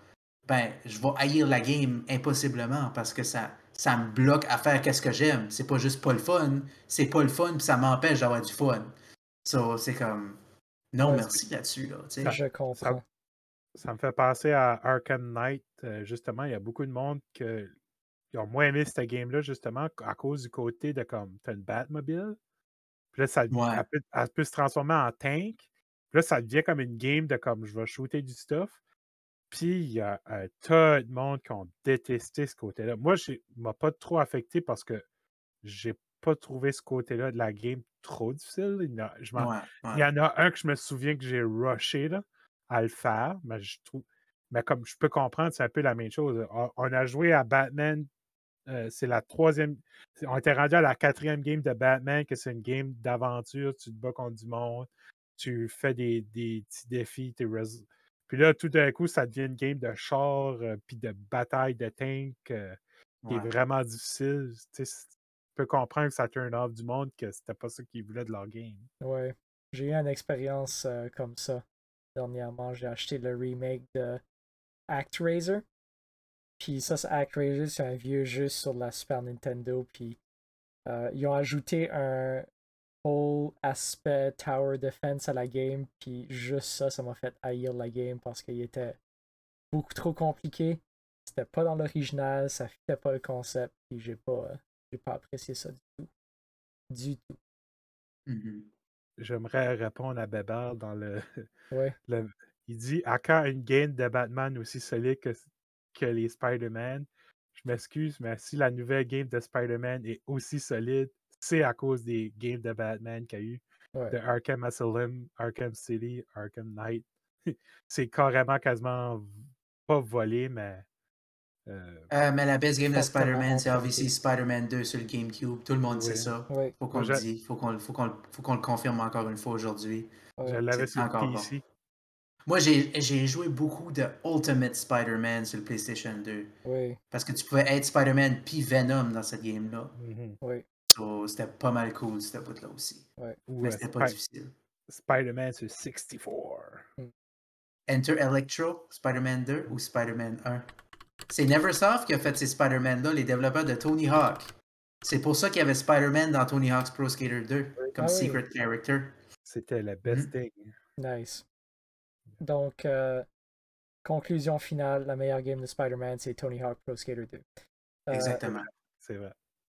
Ben, je vais haïr la game impossiblement parce que ça, ça me bloque à faire qu'est-ce que j'aime. C'est pas juste pas le fun, c'est pas le fun puis ça m'empêche d'avoir du fun. So, c'est comme non Ouais, merci là-dessus là. Je comprends. Ça me fait penser à Arkham Knight. euh, justement, il y a beaucoup de monde que, qui ont moins aimé cette game-là, justement, à cause du côté de comme, t'as une Batmobile. Puis là, ça, Ouais. elle, peut, elle peut se transformer en tank. Puis là, ça devient comme une game de comme, je vais shooter du stuff. Puis il y a un tas de monde qui ont détesté ce côté-là. Moi, je m'a pas trop affecté parce que j'ai pas trouvé ce côté-là de la game trop difficile. Il y en a- je m'en- Ouais, il ouais. y en a un que je me souviens que j'ai rushé là, à le faire, mais je trouve. Mais comme je peux comprendre, c'est un peu la même chose. On, a joué à Batman. euh, c'est la troisième. On était rendu à la quatrième game de Batman, que c'est une game d'aventure. Tu te bats contre du monde. Tu fais des, des petits défis. rés- Puis là, tout d'un coup, ça devient une game de char, euh, puis de bataille de tank, euh, qui Ouais. est vraiment difficile. Tu peux comprendre que ça turn off du monde, que c'était pas ça qu'ils voulaient de leur game. Ouais. J'ai eu une expérience euh, comme ça. Dernièrement, j'ai acheté le remake de ActRaiser. Puis ça, c'est ActRaiser, c'est un vieux jeu sur la Super Nintendo. Puis euh, ils ont ajouté un whole aspect Tower Defense à la game. Puis juste ça, ça m'a fait haïr la game parce qu'il était beaucoup trop compliqué. C'était pas dans l'original, ça fitait pas le concept. Puis j'ai pas, euh, j'ai pas apprécié ça du tout. Du tout. Mhm. J'aimerais répondre à Bébert dans le, Ouais. le- Il dit À quand une game de Batman aussi solide que, que les Spider-Man Je m'excuse, mais si la nouvelle game de Spider-Man est aussi solide, c'est à cause des games de Batman qu'il y a eu Ouais. de Arkham Asylum, Arkham City, Arkham Knight. c'est carrément quasiment pas volé, mais. euh, Euh, mais la best game de Spider-Man, c'est obviously Spider-Man 2 sur le GameCube. Tout le monde sait Oui. ça. Faut qu'on le dise. Faut qu'on faut qu'on le- confirme encore une fois aujourd'hui. je l'avais sur le bon. PC. Moi, j'ai j'ai joué beaucoup de Ultimate Spider-Man sur le PlayStation 2. Ouais. Parce que tu pouvais être Spider-Man puis Venom dans cette game-là. Mhm. Ouais. So, c'était pas mal cool, cette bout-là aussi. Ouais. Ou Mais euh, c'était pas difficile. Spider-Man sur 64. Enter Electro, Spider-Man 2 ou Spider-Man 1. C'est Neversoft qui a fait ces Spider-Man-là, les développeurs de Tony Hawk. C'est pour ça qu'il y avait Spider-Man dans Tony Hawk's Pro Skater 2, comme Ah oui. secret character. C'était le best Mhm. thing. Nice. Donc, euh, conclusion finale, la meilleure game de Spider-Man, c'est Tony Hawk Pro Skater 2. Euh, Exactement. C'est vrai.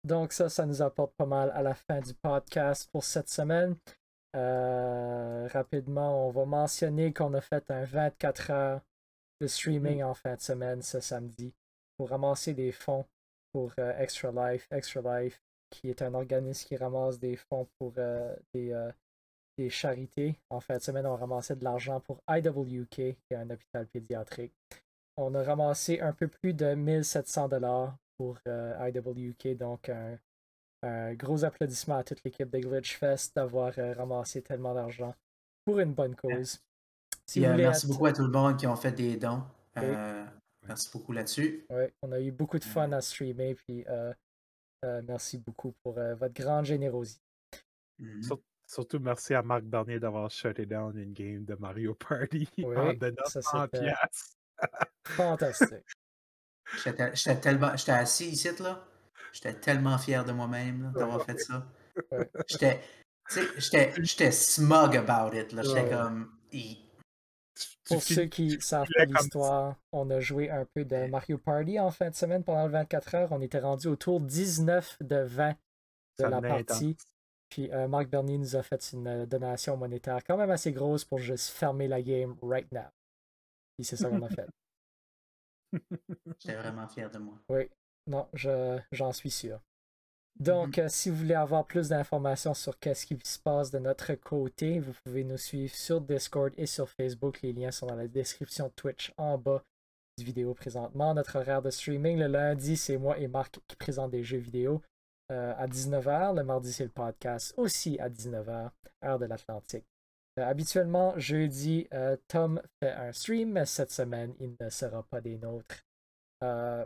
Donc ça, ça nous apporte pas mal à la fin du podcast pour cette semaine. Euh, rapidement, on va mentionner qu'on a fait un 24 heures de streaming en fin de semaine ce samedi pour ramasser des fonds pour euh, Extra Life. Extra Life, qui est un organisme qui ramasse des fonds pour euh, des, euh, des charités. En fin de semaine, on ramassait de l'argent pour IWK, qui est un hôpital pédiatrique. On a ramassé un peu plus de 1700 dollars pour euh, IWK, donc un, un gros applaudissement à toute l'équipe de Glitchfest d'avoir euh, ramassé tellement d'argent pour une bonne cause. Si vous euh, merci beaucoup à tout le monde qui ont fait des dons. Oui. Euh, merci beaucoup là-dessus. Ouais, on a eu beaucoup de fun à streamer, puis euh, euh, merci beaucoup pour euh, votre grande générosité. Mhm. Sur- Surtout merci à Marc Bernier d'avoir shutté down une game de Mario Party Oui, en donnant ça, 100 c'était- piastres. Fantastique. J'étais tel- j'étais tellement. J'étais assis ici, là. J'étais tellement fier de moi-même d'avoir fait ça. J'étais. tu sais, J'étais j'étais smug about it. là. J'étais Ouais. comme. tu Pour ceux qui savent filais pas l'histoire, on a joué un peu de Mario Party en fin de semaine pendant le 24 heures. On était rendu au tour 19 de 20 de ça la partie. intense. Puis euh, Marc Bernier nous a fait une euh, donation monétaire quand même assez grosse pour juste fermer la game right now. Puis c'est ça qu'on a fait. J'étais vraiment fier de moi. Oui, non, je, j'en suis sûr. Donc, euh, si vous voulez avoir plus d'informations sur qu'est-ce qui se passe de notre côté, vous pouvez nous suivre sur Discord et sur Facebook. Les liens sont dans la description de Twitch en bas du vidéo présentement. Notre horaire de streaming, le lundi, c'est moi et Marc qui présentent des jeux vidéo euh, à 19h. Le mardi, c'est le podcast aussi à 19h, heure de l'Atlantique. Euh, habituellement, jeudi, euh, Tom fait un stream, mais cette semaine, il ne sera pas des nôtres. Euh,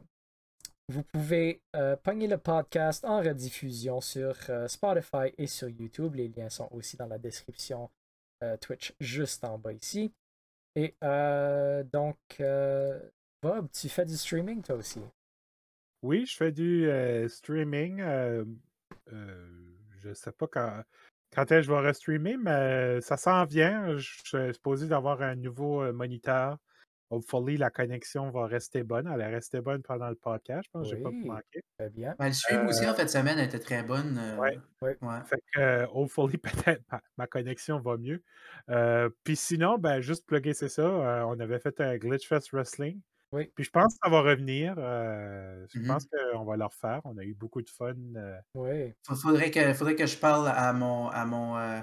vous pouvez pogner le podcast en rediffusion sur Spotify et sur YouTube. Les liens sont aussi dans la description Twitch juste en bas ici. Et donc, Bob, tu fais du streaming toi aussi? Oui, je fais du streaming. je sais pas quand, quand est-ce que je vais restreamer, mais ça s'en vient. Je suis supposé d'avoir un nouveau euh, moniteur. Hopefully, la connexion va rester bonne. Elle est restée bonne pendant le podcast. Je pense que j'ai pas Oui. manqué. Très bien. Ben, le stream Euh, aussi, en fait, de semaine, était très bonne. euh, Ouais. Ouais. ouais. Fait que, euh, hopefully, peut-être ma, ma connexion va mieux. Euh, Puis sinon, ben, juste plugger, c'est ça. euh, on avait fait un Glitchfest Wrestling. Oui. Puis je pense que ça va revenir. euh, je Mhm. pense qu'on va le refaire. On a eu beaucoup de fun. euh, Oui. Fa- Faudrait que, faudrait que je parle à mon, à mon, euh,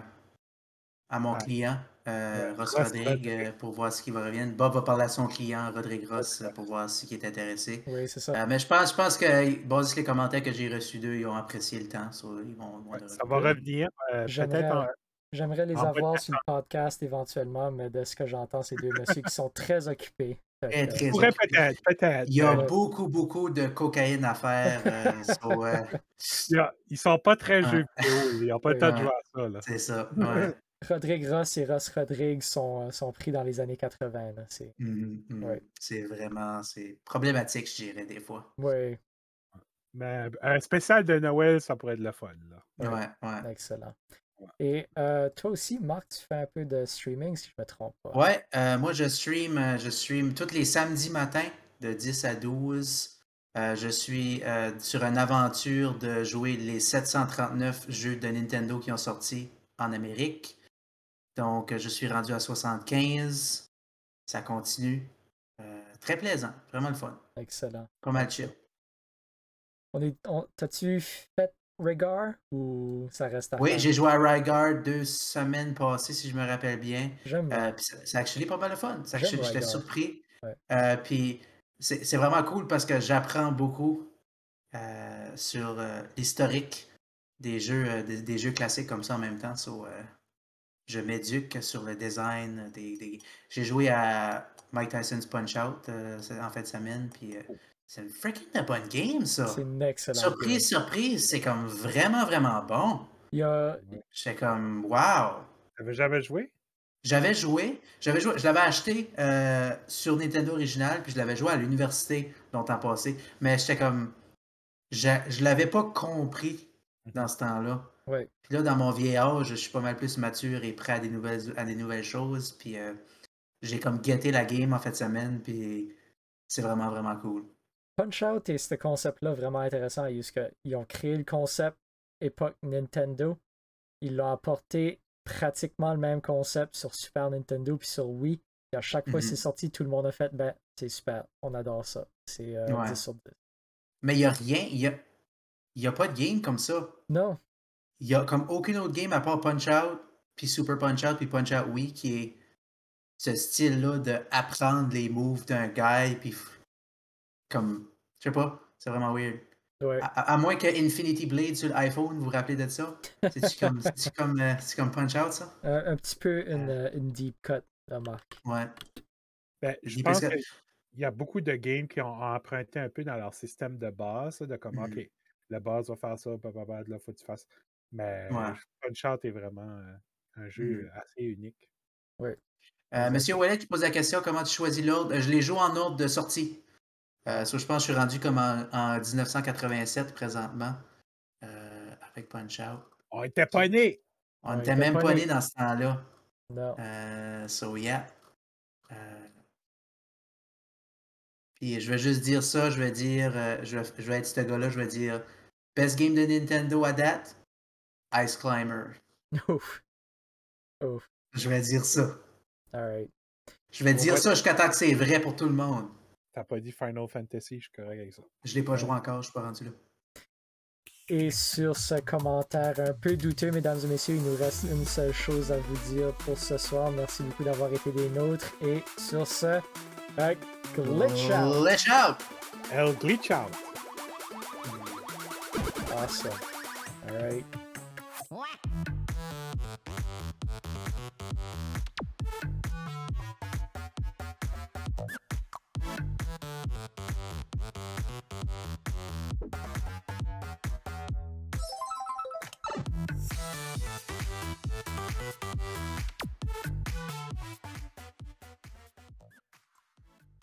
à mon Ah. client, euh, Ross Ross Rodrigue, pour voir ce qui va revenir. Bob va parler à son client, Rodrigue Ross, pour voir ce qui est intéressé. Oui, c'est ça. Euh, mais je pense, je pense que, basé sur les commentaires que j'ai reçus d'eux, ils ont apprécié le temps. so, ils vont, ils vont ouais, le ça va revenir. euh, J'aimerais- peut-être en- J'aimerais les en avoir sur le podcast éventuellement, mais de ce que j'entends, c'est deux messieurs qui sont très occupés. Fait Très, que, très pourrait occupé. peut-être, peut-être. Il y a beaucoup, beaucoup de cocaïne à faire. euh, so, euh, il y a- ils sont pas très jeux vidéo. Ils n'ont pas le temps de jouer à ça. Là. c'est ça. ouais. Rodrigue Ross et Ross Rodrigue sont, euh, sont pris dans les années 80. là, C'est... Mhm, mhm. Ouais. C'est vraiment c'est problématique, je dirais, des fois. Oui, Mais un spécial de Noël, ça pourrait être le fun. Là. Ouais. Ouais, ouais. excellent. Et euh, toi aussi, Marc, tu fais un peu de streaming, si je me trompe pas. Ouais, euh, moi je stream, euh, je stream tous les samedis matins de 10 à 12. Euh, je suis sur une aventure de jouer les 739 jeux de Nintendo qui ont sorti en Amérique. Donc je suis rendu à 75. Ça continue. Très plaisant, vraiment le fun. Excellent. Pas mal chill. On est, on- T'as-tu fait Regard ou ça reste à Oui, j'ai joué à Ryguard deux semaines passées, si je me rappelle bien. J'aime Euh, c'est actually pas mal de fun. J'étais surpris. Ouais. Euh, puis c'est vraiment cool parce que j'apprends beaucoup euh, sur euh, l'historique des jeux, des, des jeux classiques comme ça en même temps. So, je m'éduque sur le design. Des, des- J'ai joué à Mike Tyson's Punch Out en fin de semaine. Puis euh, c'est une freaking de bonne game, ça. C'est une excellente Surprise, surprise, c'est comme vraiment, vraiment bon. Il y a... J'étais comme, wow! T'avais jamais joué? J'avais joué, j'avais joué, je l'avais acheté euh, sur Nintendo original, puis je l'avais joué à l'université longtemps passé, mais j'étais comme, je, je l'avais pas compris dans ce temps-là. Ouais. Puis là, dans mon vieil âge, je suis pas mal plus mature et prêt à des nouvelles, à des nouvelles choses, puis euh, j'ai comme guetté la game en fin de semaine, puis c'est vraiment, vraiment cool. Punch-Out et ce concept-là vraiment intéressant, qu'ils ont créé le concept époque Nintendo, ils l'ont apporté pratiquement le même concept sur Super Nintendo puis sur Wii. Et à chaque fois que Mhm. c'est sorti, tout le monde a fait ben, c'est super, on adore ça. C'est euh, Ouais. 10 sur 10. Mais il y a rien, il y a, y a pas de game comme ça. Non, Il y a comme aucune autre game à part Punch-Out, puis Super Punch-Out, puis Punch-Out Wii qui est ce style-là de apprendre les moves d'un guy, puis comme, je sais pas, c'est vraiment weird. ouais. À, moins que Infinity Blade sur l'iPhone, vous vous rappelez de ça? C'est-tu comme, comme, euh, c'est comme Punch-Out, ça? Un, un petit peu une, euh, une deep cut, la marque. Ouais. Ben, je pense qu'il y a beaucoup de games qui ont emprunté un peu dans leur système de base, de comme, Mhm. OK, la base va faire ça, blablabla, là, faut que tu fasses. Mais Ouais. Punch-Out est vraiment euh, un jeu assez unique. Euh, Monsieur Ouellet qui pose la question comment tu choisis l'ordre? Je les joue en ordre de sortie. Euh, so, je pense que je suis rendu comme en, en 1987 présentement. euh, avec Punch-Out. On était pas nés! On n'était même pas pas né. nés dans ce temps-là. Non. Euh, so yeah. Euh, Puis je vais juste dire ça, je vais dire, je, vais, je vais être ce gars-là, je vais dire Best game de Nintendo à date, Ice Climber. Ouf. Ouf. Je vais dire ça. Alright. Je vais On dire va- ça jusqu'à temps que c'est vrai pour tout le monde. T'as pas dit Final Fantasy, je suis correct avec ça. Je l'ai pas joué encore, je suis pas rendu là. Et sur ce commentaire un peu douteux, mesdames et messieurs, il nous reste une seule chose à vous dire pour ce soir. Merci beaucoup d'avoir été des nôtres. Et sur ce, glitch out! Glitch out! El Glitch Out! Awesome. Alright. Bye.